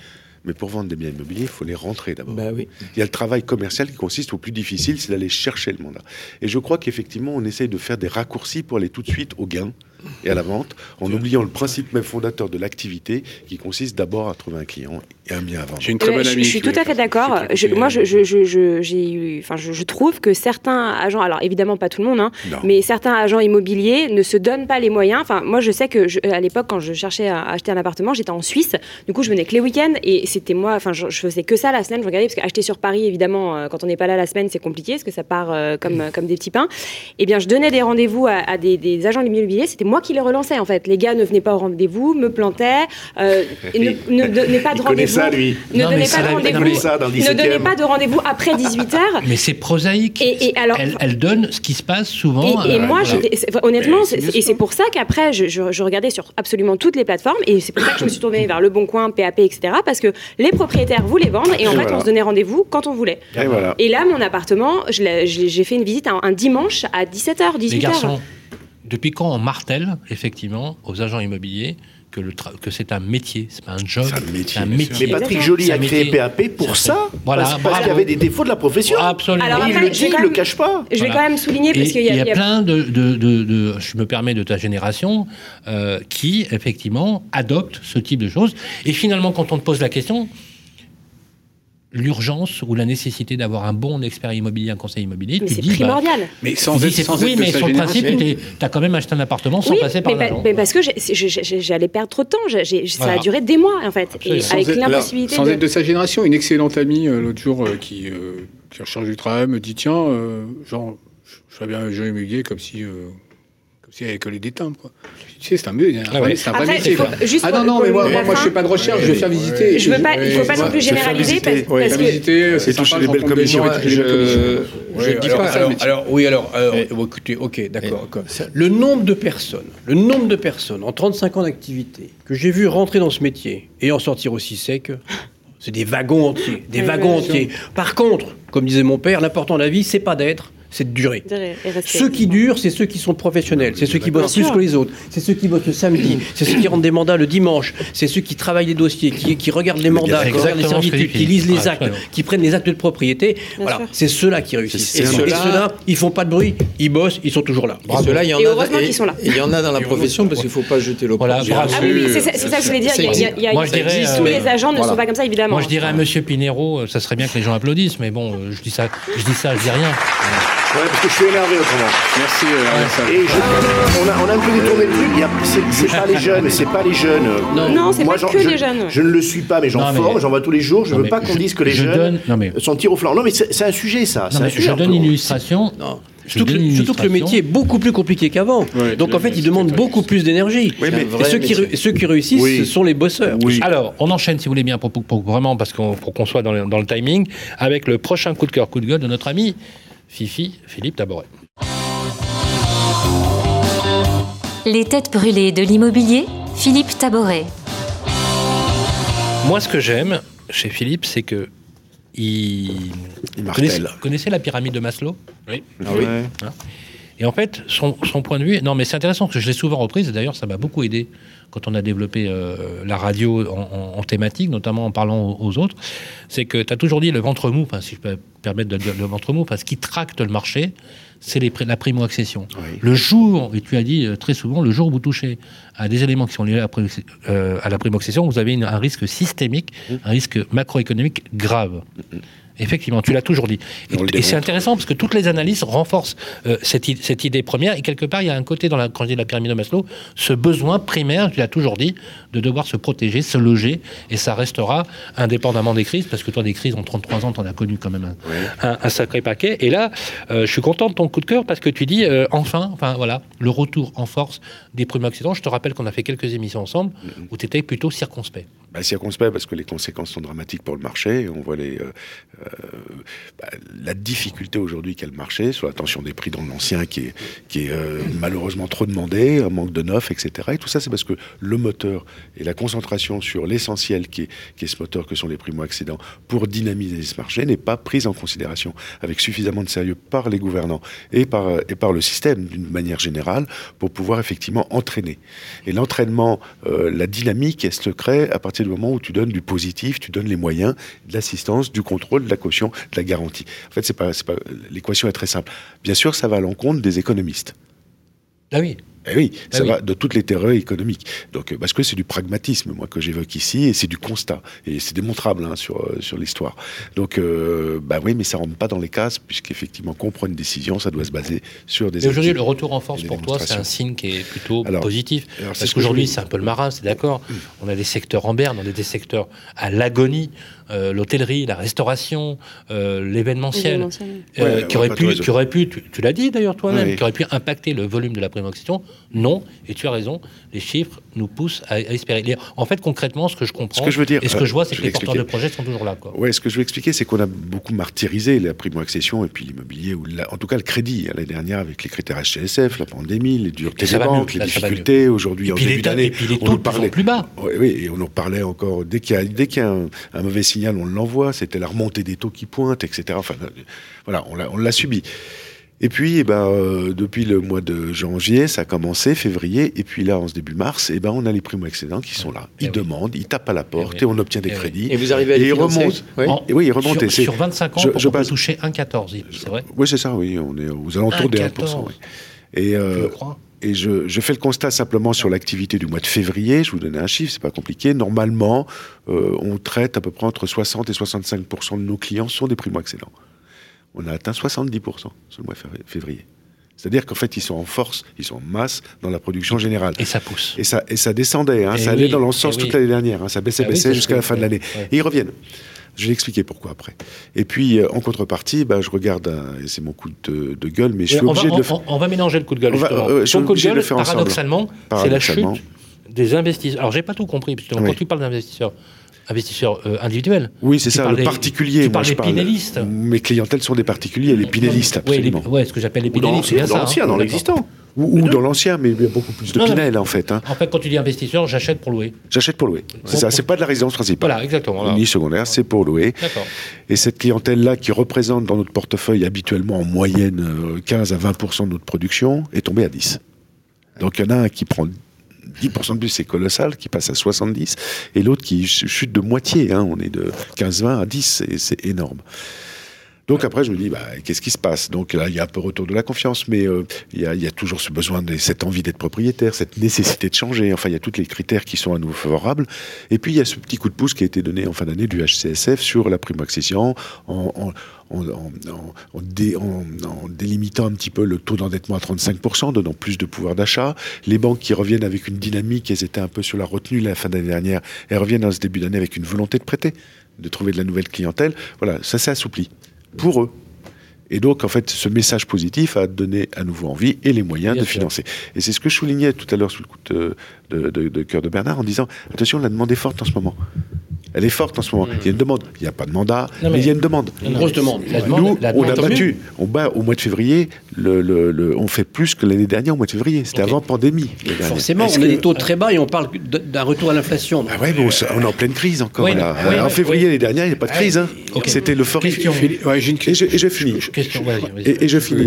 Mais pour vendre des biens immobiliers, il faut les rentrer d'abord. Bah oui. Il y a le travail commercial qui consiste au plus difficile, c'est d'aller chercher le mandat. Et je crois qu'effectivement, on essaye de faire des raccourcis pour aller tout de suite au gain et à la vente, en oubliant le principe même fondateur de l'activité, qui consiste d'abord à trouver un client et un bien à vendre. J'ai une très bonne amie. Je, suis tout à fait d'accord. Moi, je, je, je, enfin, je, trouve que certains agents, alors évidemment pas tout le monde, hein, mais certains agents immobiliers ne se donnent pas les moyens. Enfin, moi, je sais que à l'époque, quand je cherchais à acheter un appartement, j'étais en Suisse. Du coup, je venais que les week-ends et c'était moi. Enfin, je, faisais que ça la semaine. Je regardais parce qu'acheter sur Paris, évidemment, euh, quand on n'est pas là la semaine, c'est compliqué parce que ça part euh, comme (laughs) comme des petits pains. Eh bien, je donnais des rendez-vous à, des, des agents immobiliers. C'était moi qui les relançais en fait. Les gars ne venaient pas au rendez-vous, me plantaient, euh, (laughs) ne, ne donnaient pas de rendez-vous. Ne donnaient pas de rendez-vous. Ne donnaient pas de rendez-vous après 18 h (laughs) Mais c'est prosaïque. Et, alors, elle, donne ce qui se passe souvent. Et, moi, honnêtement, et c'est pour ça qu'après, je, regardais sur absolument toutes les plateformes, et c'est pour ça que je me suis tournée vers Le Bon Coin, PAP, etc. Parce que les propriétaires voulaient vendre, et en fait, on se donnait rendez-vous quand on voulait. Et, là, mon appartement, j'ai fait une visite un, dimanche à 17h, 18h. Depuis quand on martèle, effectivement, aux agents immobiliers que, le que c'est un métier, c'est pas un job. C'est un métier. Mais Patrick Joly a créé PAP pour ça, voilà, parce, qu'il y avait des défauts de la profession. Absolument. Alors, il le dit, il le cache pas. Je vais quand même souligner parce qu'il y, a, y a plein de, de, de, je me permets, de ta génération euh, qui effectivement adoptent ce type de choses. Et finalement, quand on te pose la question, l'urgence ou la nécessité d'avoir un bon expert immobilier, un conseil immobilier, mais tu dis. primordial. Bah, mais sans, être, sans Oui, mais sur le principe, tu as quand même acheté un appartement sans passer par là. Mais parce que j'allais perdre trop de temps. Ça a duré des mois, en fait. Et avec l'impossibilité. Sans être de sa génération, une excellente amie, euh, l'autre jour, euh, qui, euh, qui recherche du travail, me dit tiens, genre, je ferais bien un jeu immobilier comme si si elle collé des timbres, quoi. Sais, c'est un, ah ouais. c'est un vrai métier. ah non, non, mais moi, moi, moi, je fais pas de recherche, je vais faire visiter. Je veux pas, il ne faut pas non plus généraliser parce, parce que... visiter, c'est toucher les belles commissions. Je dis pas. Alors, oui, alors, écoutez, ok, d'accord. Le nombre de personnes, le nombre de personnes en 35 ans d'activité que j'ai vu rentrer dans ce métier et en sortir aussi sec, c'est des wagons entiers, des wagons entiers. Par contre, comme disait mon père, l'important de la vie, c'est pas d'être, c'est de durer. Ceux qui durent, c'est ceux qui sont professionnels, c'est ceux qui bossent plus que les autres, c'est ceux qui bossent le samedi, c'est ceux qui rendent des mandats le dimanche, c'est ceux qui travaillent les dossiers, qui, regardent les mandats, qui regardent les servitudes, qui lisent les actes, qui prennent les actes de propriété. voilà, c'est ceux-là qui réussissent. Et ceux-là, ils font pas de bruit, ils bossent, ils sont toujours là. Et ceux-là, il y en a. Il y en a dans la profession parce qu'il faut pas jeter l'opprobre. Ah oui, c'est ça que je voulais dire. Tous les agents ne sont pas comme ça, évidemment. Moi, je dirais à Monsieur Pinero, ça serait bien que les gens applaudissent, mais bon, je dis ça, je dis ça, je dis rien. Ouais, parce que je suis énervé autrement. Merci. Euh, on, a, on, a, un peu détourné le truc. C'est pas les jeunes, c'est pas les jeunes. Non, non c'est pas que les jeunes. Je ne le suis pas, mais j'en forme, j'en vois tous les jours. Je ne veux pas qu'on dise que les jeunes sont tir au flanc. Non, mais c'est un sujet, ça. Un sujet je donne une illustration. Surtout que, le métier est beaucoup plus compliqué qu'avant. Donc en fait, il demande beaucoup plus d'énergie. et ceux qui, ceux qui réussissent, ce sont les bosseurs. Alors, on enchaîne, si vous voulez bien, pour, vraiment, parce qu'on, pour qu'on soit dans le, dans le timing, avec le prochain coup de cœur, coup de gueule de notre ami Fifi, Philippe Taboret. Les têtes brûlées de l'immobilier, Philippe Taboret. Moi, ce que j'aime chez Philippe, c'est que il, il connaissez, la pyramide de Maslow Oui. Ah oui. Hein et en fait, son, point de vue, non mais c'est intéressant parce que je l'ai souvent reprise, et d'ailleurs ça m'a beaucoup aidé quand on a développé euh, la radio en, thématique, notamment en parlant aux, autres, c'est que tu as toujours dit le ventre mou, enfin, si je peux permettre de dire le ventre mou, parce qu'il tracte le marché, c'est la primo-accession. Le jour, et tu as dit euh, très souvent, le jour où vous touchez à des éléments qui sont liés à, euh, la primo-accession, vous avez un risque systémique, mmh. un risque macroéconomique grave. Mmh. Effectivement, tu l'as toujours dit. Et, c'est intéressant parce que toutes les analyses renforcent euh, cette, cette, idée première. Et quelque part, il y a un côté dans la, quand je dis la pyramide de Maslow, ce besoin primaire, tu l'as toujours dit, de devoir se protéger, se loger. Et ça restera indépendamment des crises, parce que toi, des crises en 33 ans, tu en as connu quand même un, sacré paquet. Et là, euh, je suis content de ton coup de cœur parce que tu dis, euh, enfin, enfin voilà, le retour en force des premiers accidents. Je te rappelle qu'on a fait quelques émissions ensemble mm-hmm. où tu étais plutôt circonspect. Bah, circonspect parce que les conséquences sont dramatiques pour le marché. On voit les, euh, bah, la difficulté aujourd'hui qu'a le marché sur la tension des prix dans l'ancien qui est, euh, malheureusement trop demandé, un manque de neuf, etc. Et tout ça, c'est parce que le moteur et la concentration sur l'essentiel qui est, ce moteur que sont les primo-accédants pour dynamiser ce marché n'est pas prise en considération avec suffisamment de sérieux par les gouvernants et par, le système d'une manière générale pour pouvoir effectivement entraîner. Et l'entraînement, euh, la dynamique, elle se crée à partir du moment où tu donnes du positif, tu donnes les moyens, de l'assistance, du contrôle, de la caution, de la garantie. En fait, c'est pas, pas l'équation est très simple. Bien sûr, ça va à l'encontre des économistes. Ah oui. Eh oui, ça ah va de toutes les terreurs économiques. Donc, euh, parce que c'est du pragmatisme, moi, que j'évoque ici, et c'est du constat. Et c'est démontrable hein, sur, euh, sur l'histoire. Donc, euh, bah oui, mais ça rentre pas dans les cases, puisqu'effectivement, qu'on prend une décision, ça doit se baser sur des. Et aujourd'hui, le retour en force pour toi, c'est un signe qui est plutôt positif. parce qu'aujourd'hui, c'est un peu le marin, c'est d'accord. Mm. On a des secteurs en berne, on a des secteurs à l'agonie. Euh, l'hôtellerie, la restauration, euh, l'événementiel, euh, qui, aurait pu, qui aurait pu, tu, l'as dit d'ailleurs toi-même, qui aurait pu impacter le volume de la primo-accession, Non. Et tu as raison, les chiffres nous poussent à, espérer. En fait, concrètement, ce que je comprends ce que je veux dire, et ce que je vois, c'est que les porteurs de projets sont toujours là. Oui, ce que je veux expliquer, c'est qu'on a beaucoup martyrisé la primo-accession et puis l'immobilier, ou en tout cas le crédit, l'année dernière avec les critères HCSF, la pandémie, les duretés des banques, les difficultés. Aujourd'hui, en début d'année, on nous parlait plus bas. Oui, oui, et on nous parlait encore. Dès qu'il y a, un, mauvais signal, on l'envoie. C'était la remontée des taux qui pointent, etc. Enfin, voilà, on l'a subi. Et puis, eh ben, euh, depuis le mois de janvier, ça a commencé, février, et puis là, en ce début mars, eh ben, on a les primo-excédents qui sont là. Ils eh demandent, ils tapent à la porte, et, on obtient des crédits. Et vous arrivez à les et ils remontent. Oui, oui, ils remontent. Sur, sur 25 ans, je, je on peut toucher 1,14, c'est vrai Oui, c'est ça, oui. On est aux alentours des 1%. Et, euh, et je, je, fais le constat simplement sur l'activité du mois de février. Je vous donne un chiffre, c'est pas compliqué. Normalement, euh, on traite à peu près entre 60 et 65% de nos clients sont des primo-accédants on a atteint 70% sur le mois de février. C'est-à-dire qu'en fait, ils sont en force, ils sont en masse dans la production générale. Et ça pousse. Et ça, et ça descendait, hein, ça allait dans l'autre sens toute l'année dernière. Hein, ça baissait, ah baissait jusqu'à la fin de l'année. Et ils reviennent. Je vais expliquer pourquoi après. Et puis, euh, en contrepartie, bah, je regarde, et c'est mon coup de, gueule, mais je suis obligé de le faire. On va mélanger le coup de gueule, justement. Euh, Ton coup de gueule, paradoxalement, c'est la chute des investisseurs. Alors, j'ai pas tout compris, parce que quand tu parles d'investisseurs, investisseurs euh, individuels. Oui, c'est ça, le particulier. Tu parles des pinellistes. Mes clientèles sont des particuliers, les pinellistes, absolument. Oui, ouais, ce que j'appelle les pinellistes. Ou dans l'ancien, dans l'existant. Ou, dans l'ancien, mais il y a beaucoup plus de Pinel, en fait. Hein. En fait, quand tu dis investisseur, j'achète pour louer. J'achète pour louer. C'est ça, c'est pas de la résidence principale. Voilà, exactement. Ni secondaire, c'est pour louer. D'accord. Et cette clientèle-là, qui représente dans notre portefeuille habituellement en moyenne 15 euh, à 20% de notre production, est tombée à 10. Donc il y en a un qui prend 10% de plus, c'est colossal, qui passe à 70, et l'autre qui chute de moitié. Hein, on est de 15-20 à 10, c'est énorme. Donc après, je me dis, bah, qu'est-ce qui se passe? Donc là, il y a un peu retour de la confiance, mais euh, il, y a, toujours ce besoin, cette envie d'être propriétaire, cette nécessité de changer. Enfin, il y a tous les critères qui sont à nouveau favorables. Et puis, il y a ce petit coup de pouce qui a été donné en fin d'année du HCSF sur la primo-accession, en, en, délimitant un petit peu le taux d'endettement à 35%, donnant plus de pouvoir d'achat. Les banques qui reviennent avec une dynamique, elles étaient un peu sur la retenue la fin d'année dernière, elles reviennent dans ce début d'année avec une volonté de prêter, de trouver de la nouvelle clientèle. Voilà, ça s'est assoupli pour eux. Et donc, en fait, ce message positif a donné à nouveau envie et les moyens de financer. Et c'est ce que je soulignais tout à l'heure sous le coup de, de, de, de cœur de Bernard en disant attention, la demande est forte en ce moment elle est forte en ce moment. Il y a une demande. Il n'y a pas de mandat, mais, il y a une demande. Une grosse demande. Nous, on a battu. On bat au mois de février. Le, on fait plus que l'année dernière au mois de février. C'était avant pandémie. Forcément, on a des taux très bas et on parle d'un retour à l'inflation. Ah ouais, on est en pleine crise encore. là. en février l'année dernière, il n'y a pas de crise. Hein. C'était l'euphorie. Ouais, et, je, et je finis. Et, je finis.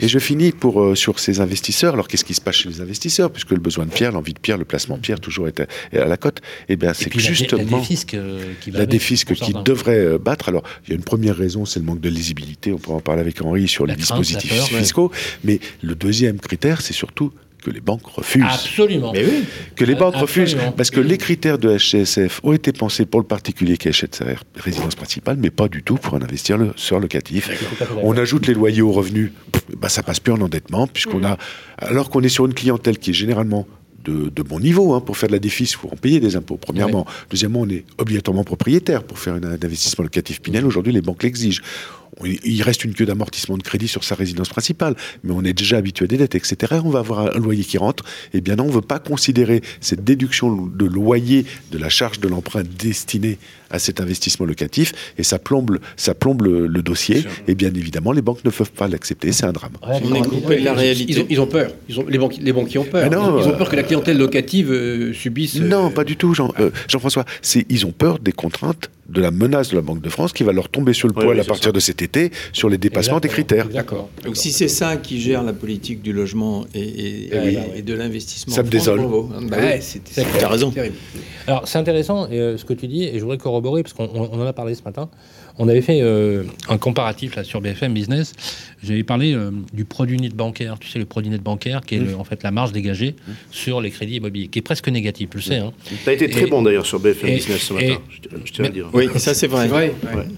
Et je finis pour euh, sur ces investisseurs. Alors qu'est-ce qui se passe chez les investisseurs, puisque le besoin de Pierre, l'envie de Pierre, le placement de Pierre toujours est à la cote. Eh bien, c'est justement la défisque euh, qui La défisque qui devrait euh, battre. Alors, il y a une première raison, c'est le manque de lisibilité. On pourra en parler avec Henri sur les dispositifs fiscaux. Mais le deuxième critère, c'est surtout que les banques refusent. Absolument. Mais oui. Que les banques refusent. Parce que les critères de HCSF ont été pensés pour le particulier qui achète sa résidence principale, mais pas du tout pour un investisseur locatif. On ajoute les loyers aux revenus, bah, ça passe plus en endettement, puisqu'on mm. a, alors qu'on est sur une clientèle qui est généralement de, bon niveau. Hein. Pour faire de la défis, il faut en payer des impôts, premièrement. Deuxièmement, on est obligatoirement propriétaire pour faire un, investissement locatif Pinel. Aujourd'hui, les banques l'exigent. Il reste une queue d'amortissement de crédit sur sa résidence principale, mais on est déjà habitué à des dettes, etc. On va avoir un loyer qui rentre. Eh bien non, on ne veut pas considérer cette déduction de loyer de la charge de l'emprunt destinée à cet investissement locatif et ça plombe, ça plombe le, dossier. Et bien évidemment, les banques ne peuvent pas l'accepter. C'est un drame. on est coupé de la réalité. Ils ont, peur. Ils ont, les, banques, les banquiers ont peur. Non, ils ont peur que la clientèle locative euh, subisse. Non, euh, pas du tout, Jean, euh, Jean-François. ils ont peur des contraintes de la menace de la Banque de France qui va leur tomber sur le poil à partir de cet été sur les dépassements des critères. D'accord. Donc si c'est ça qui gère la politique du logement et, et, de l'investissement, ça me désole. Bah tu as raison. Alors c'est intéressant ce que tu dis et je voudrais corroborer parce qu'on en a parlé ce matin. On avait fait euh, un comparatif là, sur BFM Business. J'avais parlé euh, du produit net bancaire. Tu sais, le produit net bancaire, qui est en fait la marge dégagée sur les crédits immobiliers, qui est presque négatif, tu le sais. Hein. Tu as été très bon d'ailleurs sur BFM Business ce matin, je, tiens à dire. Oui, ça c'est vrai.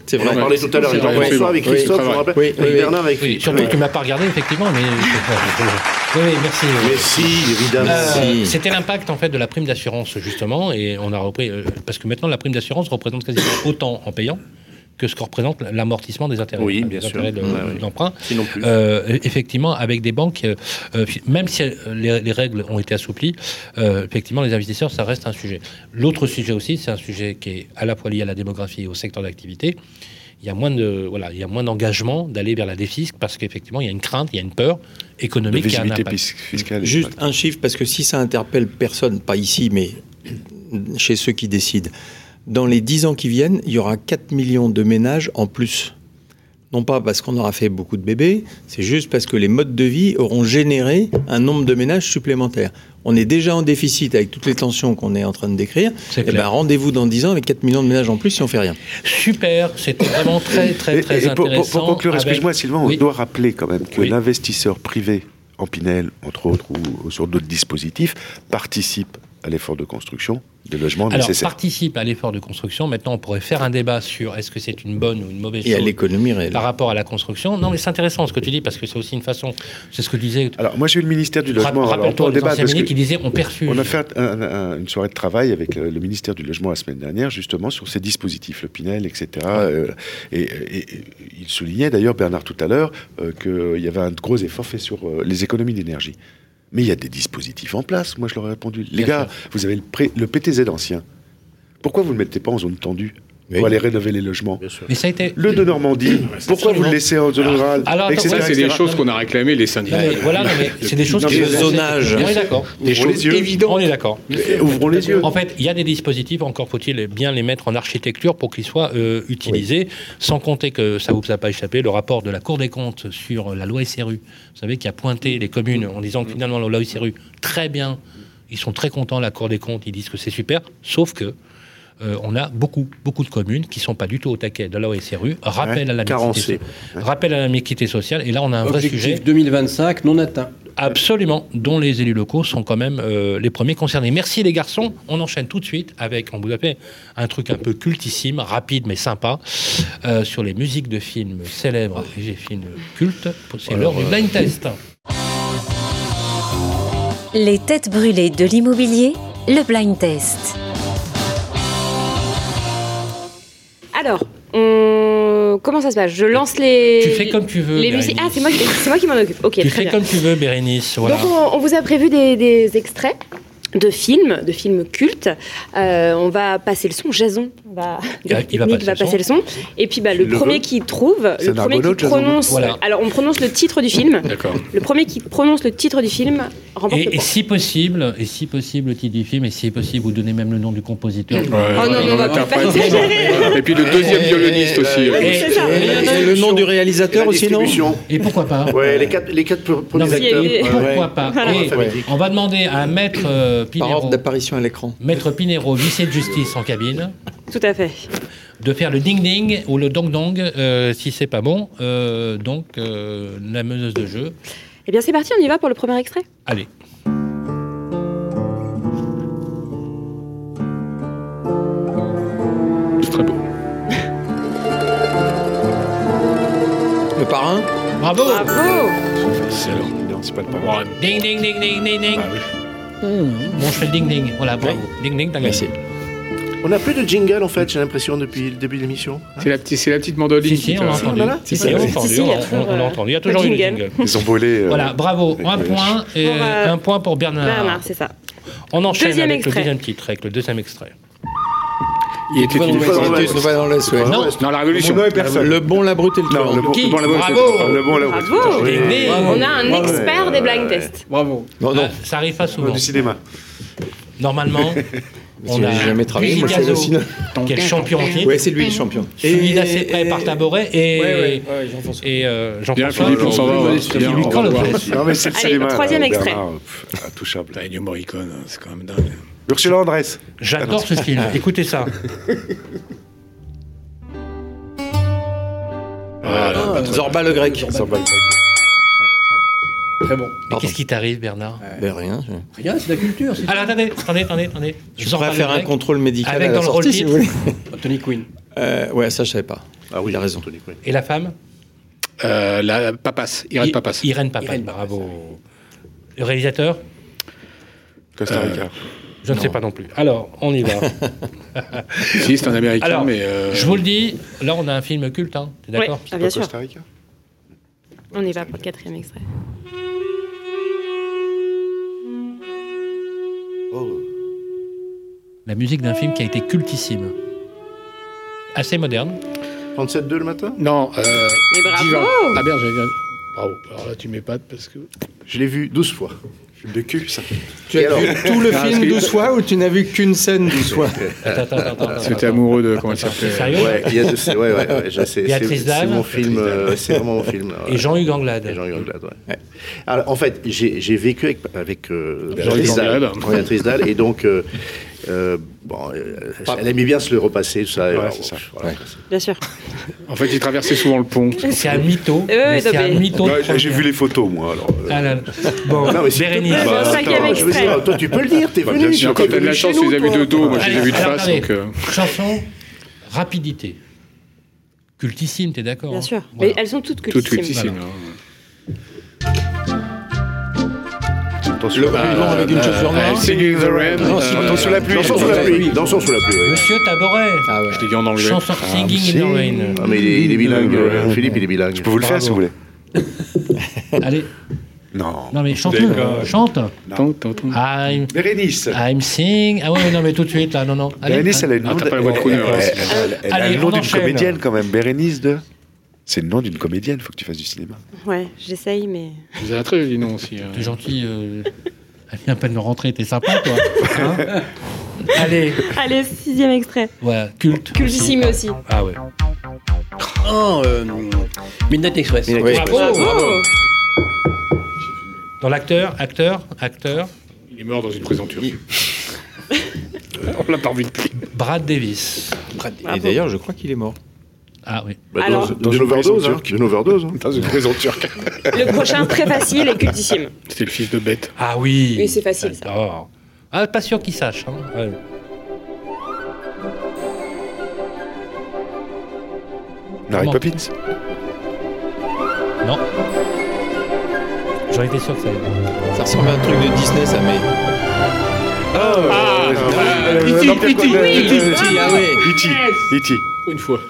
C'est vrai. On en parlait tout à l'heure avec jean avec Christophe, je me rappelle, avec Bernard, avec oui, Surtout que tu ne m'as pas regardé, effectivement, mais. (laughs) oui, merci. Merci, évidemment. Euh, c'était l'impact en fait de la prime d'assurance, justement, et on a repris. parce que maintenant, la prime d'assurance représente quasiment autant en payant que ce que représente l'amortissement des intérêts, oui, bien sûr. de l'emprunt. Euh, effectivement, avec des banques, euh, euh, même si les, règles ont été assouplies, effectivement, les investisseurs, ça reste un sujet. L'autre sujet aussi, c'est un sujet qui est à la fois lié à la démographie et au secteur d'activité. Il y a moins de voilà, il y a moins d'engagement d'aller vers la défisque parce qu'effectivement, il y a une crainte, il y a une peur économique qui a un impact. Fiscale, Juste un chiffre parce que si ça interpelle personne, pas ici, mais chez ceux qui décident dans les 10 ans qui viennent, il y aura 4 millions de ménages en plus. Non pas parce qu'on aura fait beaucoup de bébés, c'est juste parce que les modes de vie auront généré un nombre de ménages supplémentaires. On est déjà en déficit avec toutes les tensions qu'on est en train de décrire. Et eh ben rendez-vous dans 10 ans avec 4 millions de ménages en plus si on fait rien. Super, c'était vraiment très très très intéressant. Pour, conclure, excuse-moi Sylvain, on doit rappeler quand même que l'investisseur privé en Pinel, entre autres, ou sur d'autres dispositifs, participe à l'effort de construction de logements Alors, participe à l'effort de construction. Maintenant, on pourrait faire un débat sur est-ce que c'est une bonne ou une mauvaise chose. Et à l'économie réelle. Par rapport à la construction. Non, mais c'est intéressant ce que tu dis parce que c'est aussi une façon. C'est ce que tu disais. Alors, moi, j'ai eu le ministère du Logement. Rappelle-toi débat parce qui disait on perfuse. On a fait une soirée de travail avec le, ministère du Logement la semaine dernière, justement, sur ces dispositifs, le Pinel, etc. Euh, et, il soulignait d'ailleurs, Bernard, tout à l'heure, euh, qu'il y avait un gros effort fait sur euh, les économies d'énergie. Mais il y a des dispositifs en place. Moi, je leur ai répondu. Les gars, vous avez le, le PTZ ancien. Pourquoi vous ne le mettez pas en zone tendue? Pour aller rénover les logements. Mais ça a été... Le de Normandie, pourquoi vous le laissez en zone rurale Alors, ça, c'est des choses qu'on a réclamées, les syndicats. voilà, mais c'est des choses qui... Le zonage. On est d'accord. Des choses évidentes. On est d'accord. Ouvrons les yeux. En fait, il y a des dispositifs, encore faut-il bien les mettre en architecture pour qu'ils soient euh, utilisés, sans compter que, ça vous a pas échappé, le rapport de la Cour des comptes sur la loi SRU, vous savez, qui a pointé les communes en disant que finalement, la loi SRU, très bien, ils sont très contents, la Cour des comptes, ils disent que c'est super, sauf que euh, on a beaucoup, beaucoup de communes qui ne sont pas du tout au taquet de la OSRU, rappel, à la mixité, rappel à la mixité sociale, et là on a un vrai sujet. 2025 non atteint. Absolument, dont les élus locaux sont quand même euh, les premiers concernés. Merci les garçons, on enchaîne tout de suite avec, on vous appelle un truc un peu cultissime, rapide mais sympa, euh, sur les musiques de films célèbres et des films cultes. C'est l'heure du blind test. Les têtes brûlées de l'immobilier, le blind test. Alors, comment ça se passe? Je lance les. Tu fais comme tu veux. Les musiques. Ah, c'est moi, moi, qui m'en occupe. Ok. Tu fais comme tu veux, Bérénice. Donc, on, vous a prévu des extraits de films, de films cultes. Euh, on va passer le son. Jason va, il (laughs) va, passer, va passer, le son. Et puis bah, le, premier qui trouve, le premier qui prononce. Alors on prononce le titre du film. D'accord. Le premier qui prononce le titre du film remporte et, le et si possible, et si possible le titre du film, et si possible vous donnez même le nom du compositeur. oh non, non, on va pas Et puis le deuxième violoniste aussi. Et, le nom du réalisateur aussi, non Et pourquoi pas Ouais, les quatre, les quatre premiers acteurs. Pourquoi pas On va demander à un maître euh, par ordre d'apparition à l'écran. Maître Pinero, huissier de justice en cabine. Tout à fait. De faire le ding-ding ou le dong-dong, euh, si c'est pas bon. Euh, donc, euh, la meneuse de jeu. Eh bien, c'est parti, on y va pour le premier extrait Allez. C'est très beau. (laughs) le parrain Bravo Bravo C'est pas le parrain. Ding, ding, ding, ding, ding, ding. Ah, oui. Bon, je fais le ding-ding. Voilà, bravo. Ding-ding, t'as gagné. On n'a plus de jingle en fait, j'ai l'impression depuis le début de l'émission. C'est la, petite, la petite mandoline. Si, si, on a entendu. Si, si, on a entendu. On a entendu. Il y a toujours une jingle. Ils ont volé. Euh, voilà, bravo. Un point et un point pour Bernard. Bernard, c'est ça. On enchaîne avec le deuxième titre, avec le deuxième extrait. Il était une fois dans l'Est. Non, non, la révolution. Le bon, la brute et le truand. Le bon, Qui Bravo Le bon, la brute. On a un expert des blind tests. Bravo. Non, non. Ça arrive pas souvent. Du cinéma. Normalement. (laughs) On a jamais travaillé. Moi, je aussi. Le champion en Oui, c'est lui le champion. Suivi d'assez près par Taboret et, et euh, Jean-François. Bien, Philippe, on Non, mais c'est le cinéma. Troisième extrait. Intouchable. Ennio Morricone, c'est quand même dingue. Ursula Andress. J'adore ce film. Écoutez ça. Voilà, Zorba le grec. Zorba le grec. Très bon. Mais qu'est-ce qui t'arrive, Bernard ben Rien. Rien, c'est la culture. Alors attendez, attendez, attendez, attendez. Je pourrais faire un contrôle médical avec à la dans sortie, le si vous voulez. (laughs) Tony Quinn. Euh, ouais, ça je savais pas. Ah oui, il a raison, Tony Quinn. Et la femme euh, La Papas, Irène Papas. Irène Papas, bravo. Le réalisateur Costa Rica. Je ne sais pas non plus. Alors, on y va. (laughs) si, c'est un américain, Alors, mais. Euh... Je vous le dis, là, on a un film culte, hein. T'es d'accord oui, ah, Bien sûr. On y va pour le quatrième extrait. Oh. La musique d'un film qui a été cultissime. Assez moderne. 37-2 le matin? Non. Euh, Mais bravo Ah merde, j'avais bien. Bravo. Alors là, tu m'épates parce que. Je l'ai vu 12 fois. De cul, ça. Tu as vu tout le film 12 fois ou tu n'as vu qu'une scène 12 fois Attends, attends, attends. C'était amoureux de. Comment il Sérieux Ouais, il y a de ouais, ouais, ouais, je sais, Béatrice c'est Dalle. c'est mon film, euh, c'est vraiment mon film. Et Jean-Hugues Anglade. Et Jean-Hugues Anglade, ouais. Alors, en fait, j'ai vécu avec, avec euh, Jean-Hugues Béatrice Dalle, Anglade. Béatrice Dalle, et donc, euh, euh, bon, euh, elle aimait bien se le repasser, tout ça. c'est ça. voilà. Bien sûr. En fait, il traversait souvent le pont. C'est un mytho. Euh, c'est un mytho. J'ai vu les photos, moi. Alors, euh, Ah là. Bon, Non, mais Bérénice. Bah, un cinquième attends, je veux extrait. dire, toi, tu peux le dire, t'es Bah, venu. bien sûr, Quand t'as de la chance, tu les as vus de dos. Moi, je les ai vus de face. Chanson, rapidité. Cultissime, t'es d'accord Bien hein sûr. Mais elles sont toutes Tout cultissimes. Attention, Le vivant avec une chaussure noire. Singing the Rain. Euh, Dansons sous la pluie. Dansons sous la pluie. Dansons sous la pluie. Monsieur Taboret. Ah ouais. Je t'ai dit en anglais. Chanson Singing in the Rain. Ah, mais il est, il est bilingue. euh, Philippe, il est bilingue. je peux vous le faire si vous voulez. Allez, Non. non mais chante-le. D'accord. Chante. I'm, Bérénice. I'm sing. Ah ouais, non mais tout de suite là, non, non. Allez. Bérénice, elle a une Ah, de- voix de crooner, elle- ouais, elle- c'est- elle- elle a Allez, le nom on d'une enchaîne. comédienne quand même. Bérénice de. C'est le nom d'une comédienne. Faut que tu fasses du cinéma. Ouais, j'essaye, mais. Vous avez un très joli nom aussi. T'es gentil. Euh... Elle vient à peine de rentrer, t'es sympa toi. Hein Allez, Allez, sixième extrait. voilà, culte. Cultissime aussi. Ah ouais. Oh, euh, Midnight Express. Midnight. Express. Bravo Dans l'acteur, acteur, acteur, Il est mort dans une prison turque. (laughs) On l'a pas depuis. Brad Davis. Et d'ailleurs, je crois qu'il est mort. Ah oui. Bah, dans- Alors. D'une Dans une overdose, prison hein. turque. D'une overdose. hein. Dans une prison turque. (laughs) Le prochain, très facile et cultissime. C'était le fils de bête. Ah oui. Oui, c'est facile, ça. Ah, pas sûr qu'il sache. Hein. Ouais. Mary Poppins. Non. J'aurais été sûr que ça allait. Ça ressemble à un truc de Disney, ça, mais. Ah. E.T., Ah. E.T. E.T. Une fois.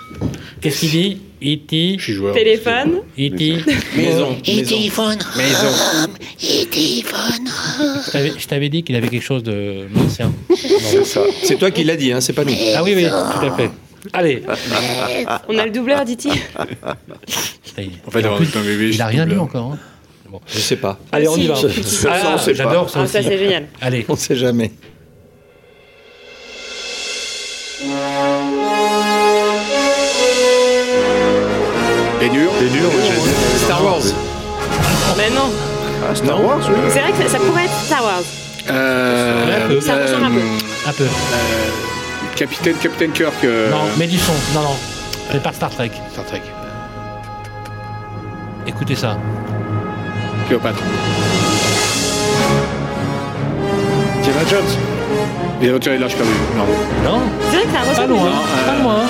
Qu'est-ce qu'il dit E E.T. Je suis joueur. Téléphone. E.T. Maison. Maison. Je t'avais- Je t'avais dit qu'il avait quelque chose de ancien. C'est ça. C'est toi qui l'as dit, hein, c'est pas nous. Ah oui, oui, tout à fait. Allez. On a le doubleur, est. En fait, il a rien dit encore. Bon. Je sais pas. Allez, on y va. (laughs) Ah, on sait pas. J'adore ça Ah, ça, c'est génial. Allez. On sait jamais. Bénure. Bénure, oui, j'ai dit. Star Wars. Mais non. Ah, Star Wars, oui. C'est vrai que ça, ça pourrait être Star Wars. Euh, Un peu. Ça ressemble un peu. Un peu. euh, Capitaine, Capitaine Kirk. euh, Non, son. Non, non. C'est pas Star Trek. Star Trek. Écoutez ça. Cléopâtre. Indiana Jones. Les aventuriers de l'Arche perdue. Non. Non? C'est vrai que ça Pas ressemble. loin. euh, Pas loin.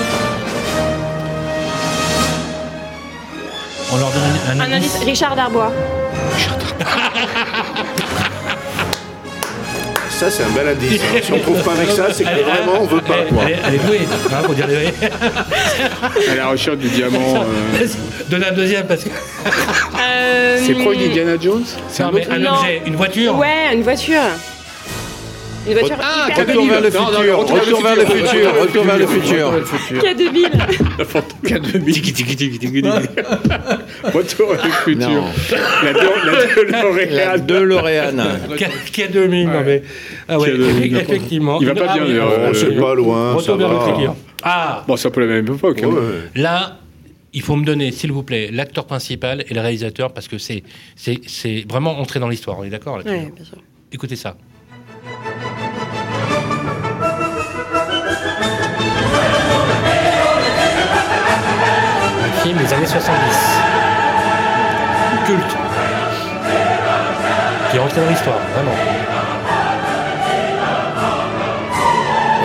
On leur donne un, Un indice, Richard Darbois. Ça, c'est un bel indice. hein. Si on trouve pas avec ça, c'est que vraiment, on veut pas. Elle, quoi. elle est- elle est douée, hein, faut dire les. À la recherche du diamant. euh, Vas-y, Donne un deuxième parce que. Euh, C'est proche d'Indiana Jones C'est un mais autre un Non. objet, une voiture. Ouais, une voiture. Une voiture Ah, hyper Retour vers le Non, non, futur. retour vers le Retour vers le futur. Retour vers le futur. qui a deux billes. (laughs) Tiki, tiki, tiki, tiki, tiki. (laughs) Retour à le futur. Non. La deux- la (laughs) La DeLorean. DeLorean. Qui a, qui a 2000, non mais. Ah ouais, Qui a 2000, effe- effectivement. Il va pas Ah bien, oui, d'ailleurs, On sait pas loin, ça Retour vers le futur. Ah, Bon, c'est un peu la même époque. hein. Ouais. là, il faut me donner, s'il vous plaît, l'acteur principal et le réalisateur parce que c'est c'est c'est vraiment entrer dans l'histoire. On est d'accord là-dessus Ouais, bien sûr. Écoutez ça. Un film des années 70. Culte. Qui est rentré dans l'histoire, vraiment.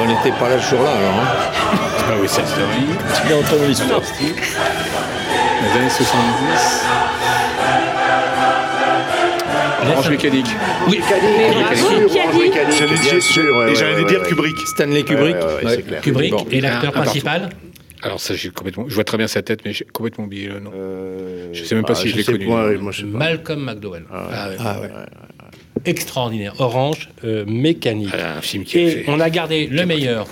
On n'était pas là ce jour-là, alors. Hein. C'est pas West Side Story. Il est entré dans l'histoire. Les années 70. Orange mécanique. Oui, mécanique. Et j'allais dire Kubrick. Stanley Kubrick. Kubrick. Et l'acteur principal alors ça, j'ai complètement. Je vois très bien sa tête, mais j'ai complètement oublié le nom. Euh... Je sais même pas ah, si je l'ai connu. Moi, moi, je Malcolm McDowell. Ah, ouais. Ah, ouais. Extraordinaire. Orange, euh, mécanique. Ah, un film qui Et on a gardé le meilleur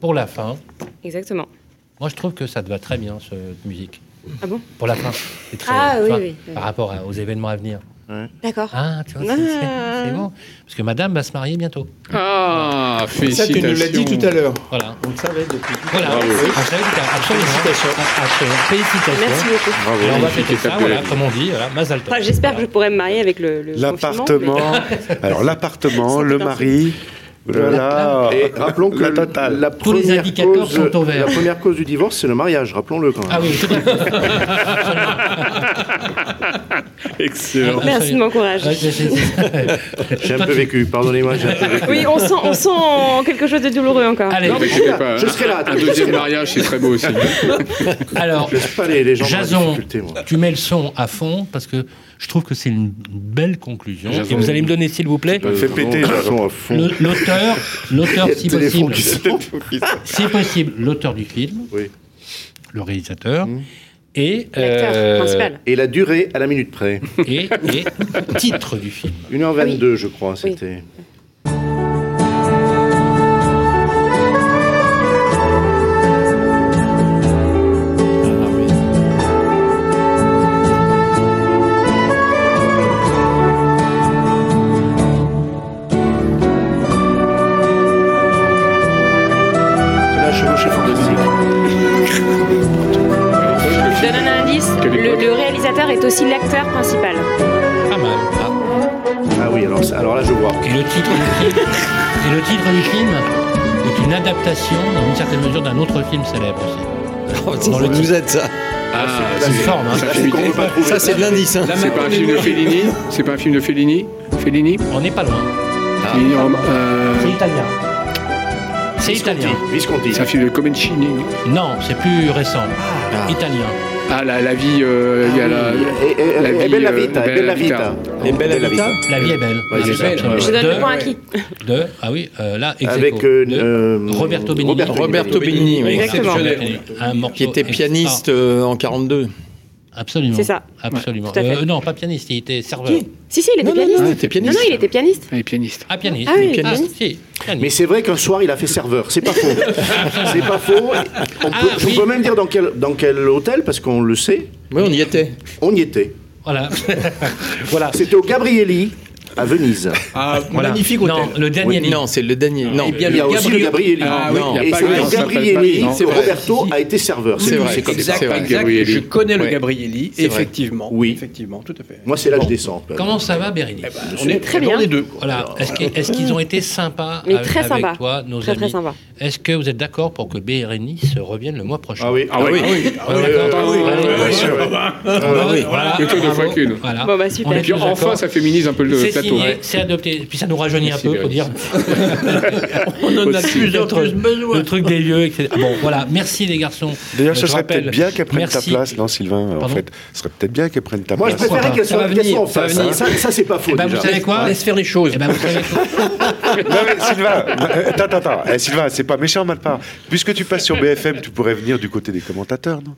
pour la fin. Exactement. Moi, je trouve que ça te va très bien, cette musique. Ah bon Pour la fin. Très, ah oui, oui, Par rapport aux événements à venir. D'accord. Ah, tu vois, c'est bon. Parce que madame va se marier bientôt. Ah, félicitations. Ça, tu nous l'as dit tout à l'heure. Voilà. On le savait depuis tout Voilà. Bravo. Absolument. Félicitations. Félicitations. Merci beaucoup. Bravo. on va fêter ça, voilà, comme on dit, voilà, Mazal enfin, J'espère voilà. que je pourrai me marier avec le, le L'appartement. Mais... Alors, l'appartement, le mari. Voilà. Et rappelons que la, totale. La Tous les indicateurs cause, sont au vert. La première cause du divorce, c'est le mariage, rappelons-le quand même. Ah oui, tout (laughs) (laughs) Excellent. Merci de m'encourager. j'ai un peu vécu, pardonnez-moi. Oui, on sent, on sent quelque chose de douloureux encore. Allez, non, je, serai là, pas, je serai là. Un deuxième mariage, c'est très beau aussi. (laughs) Alors, pas les, les gens Jason, tu mets le son à fond parce que je trouve que c'est une belle conclusion. Et vous allez me donner, s'il vous plaît, Fais péter l'auteur, l'auteur, (laughs) si possible, si possible, l'auteur du film, oui. le réalisateur. Mmh. Et, euh, et la durée à la minute près. Et, et titre du film. 1h22, oui. je crois, c'était. Oui. Adaptation, dans une certaine mesure, d'un autre film célèbre aussi. Oh, dans le vous êtes ça. Ah, c'est une forme. Hein. Ça, c'est de l'indice. Hein. C'est pas un film de Fellini C'est pas un film de Fellini Fellini On n'est pas loin. Ah. Euh... C'est italien. C'est italien. Visconti. C'est un film de Comencini Non, c'est plus récent. Ah. Italien. Ah, la, la vie, euh, il y a la, la vie. Bella vita, euh, bella vita. Et bella vita. La vie est belle. Ouais, est belle. Je donne le point à qui? De, ah oui, euh, là, Avec euh, de Roberto Benigni. Roberto Benigni, oui. Exactement. Un morceau qui était pianiste euh, en 42. Absolument. C'est ça. Absolument. Ouais, euh, non, pas pianiste, il était serveur. Si, si, il était non, pianiste. Non, non, il pianiste. Non, non, il était pianiste. Il est pianiste. Ah, pianiste. Ah, oui, pianiste. Ah, si, pianiste. Mais c'est vrai qu'un soir, il a fait serveur. C'est pas faux. (laughs) c'est pas faux. On peut, ah, je oui. peux même dire dans quel, dans quel hôtel, parce qu'on le sait. Oui, on y était. On y était. Voilà. voilà. C'était au Gabrielli à Venise. Ah, voilà. magnifique hôtel. Non, le Daniel. Oui, non, c'est le Daniel. Non, il y a aussi le Gabrielli. Ah, oui, et c'est le Gabrielli. C'est Roberto a été serveur. C'est vrai. C'est comme exact, ça. Exact. Je connais le Gabrielli. Effectivement. Oui. Effectivement, tout à fait. Moi, c'est là que je descends. Comment ça va, Bérénice eh ben, On est très bien. les deux. Voilà. Est-ce qu'ils ont été sympas (laughs) avec toi, nos amis Très sympa. Est-ce que vous êtes d'accord pour que Bérénice revienne le mois prochain Ah oui. Ah oui. Ah oui. Ah oui. Voilà. Voilà. Bon bah super. Et puis enfin, ça féminise un peu le plateau. C'est adopté. Puis ça nous rajeunit un peu, faut dire. (laughs) On en a plus en plus besoin. Le truc des lieux, etc. Bon, voilà. Merci les garçons. D'ailleurs, ce serait peut-être bien qu'elle prenne ta place, non, Sylvain En fait, ce serait peut-être bien qu'elle prenne ta place. Moi, je préférerais qu'elle soit en face. Ça, c'est pas faux. Vous savez quoi Laisse faire les choses. Vous savez (laughs) Non, mais Sylvain, attends, attends, attends. Sylvain, c'est pas méchant, mal part. Puisque tu passes sur BFM, tu pourrais venir du côté des commentateurs, non?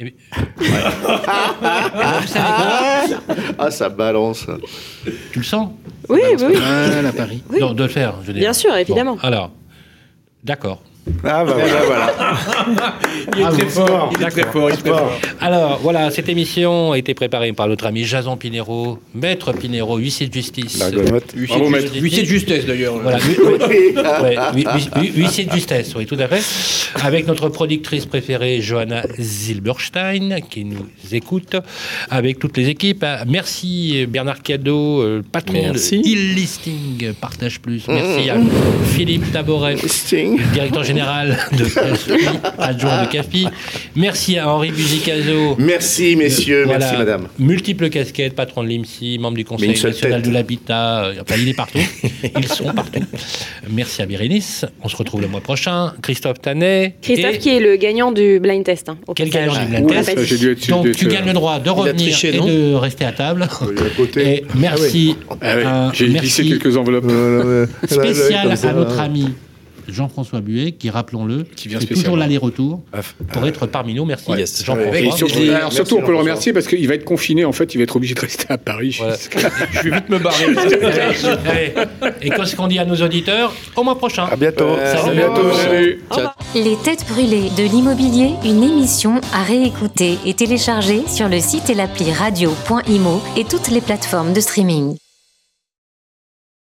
Eh ouais. ah, ça balance. Tu le sens? Oui, oui. Ah, à Paris. Oui. Non, de le faire, je veux dire. Bien sûr, évidemment. Bon, alors, d'accord. Ah bah voilà, (laughs) voilà. il est ah, très fort, il est très fort, il est très fort. Alors voilà, cette émission a été préparée par notre ami Jason Pinero, maître Pinero, huissier de justice. La. Huissier, Bravo, de, justice. huissier de justesse d'ailleurs. Voilà, (laughs) ouais, huissier de justesse, oui, tout à fait. Avec notre productrice préférée, Johanna Zilberstein, qui nous écoute, avec toutes les équipes. Merci Bernard Cadeau, euh, patron Merci. de e-listing Partage Plus. Merci à Philippe Taboret, directeur général de adjoint de CAFI. Merci à Henri Buzicazo. Merci, messieurs. merci, madame. Multiples casquettes, patron de l'IMSI, membre du Conseil national de l'habitat. Euh, enfin, il est partout. Ils sont partout. Merci à Bérénice. On se retrouve le mois prochain. Christophe Tanet. Christophe qui est le gagnant du blind test. Hein, Quel gagnant du blind test Donc, tu gagnes le droit de revenir et de rester à table. Et merci. Ah ah J'ai glissé quelques enveloppes. Spécial à notre ami Jean-François Buet, qui, rappelons-le, qui vient toujours l'aller-retour ah, pour être parmi nous. Merci Jean-François. Surtout, surtout on peut le remercier parce qu'il va être confiné, en fait, il va être obligé de rester à Paris. (laughs) Je vais vite me barrer. (laughs) et qu'est-ce qu'on dit à nos auditeurs Au mois prochain. À bientôt. À bientôt. Salut. Les têtes brûlées de l'immobilier, une émission à réécouter et télécharger sur le site et l'appli radio.imo et toutes les plateformes de streaming.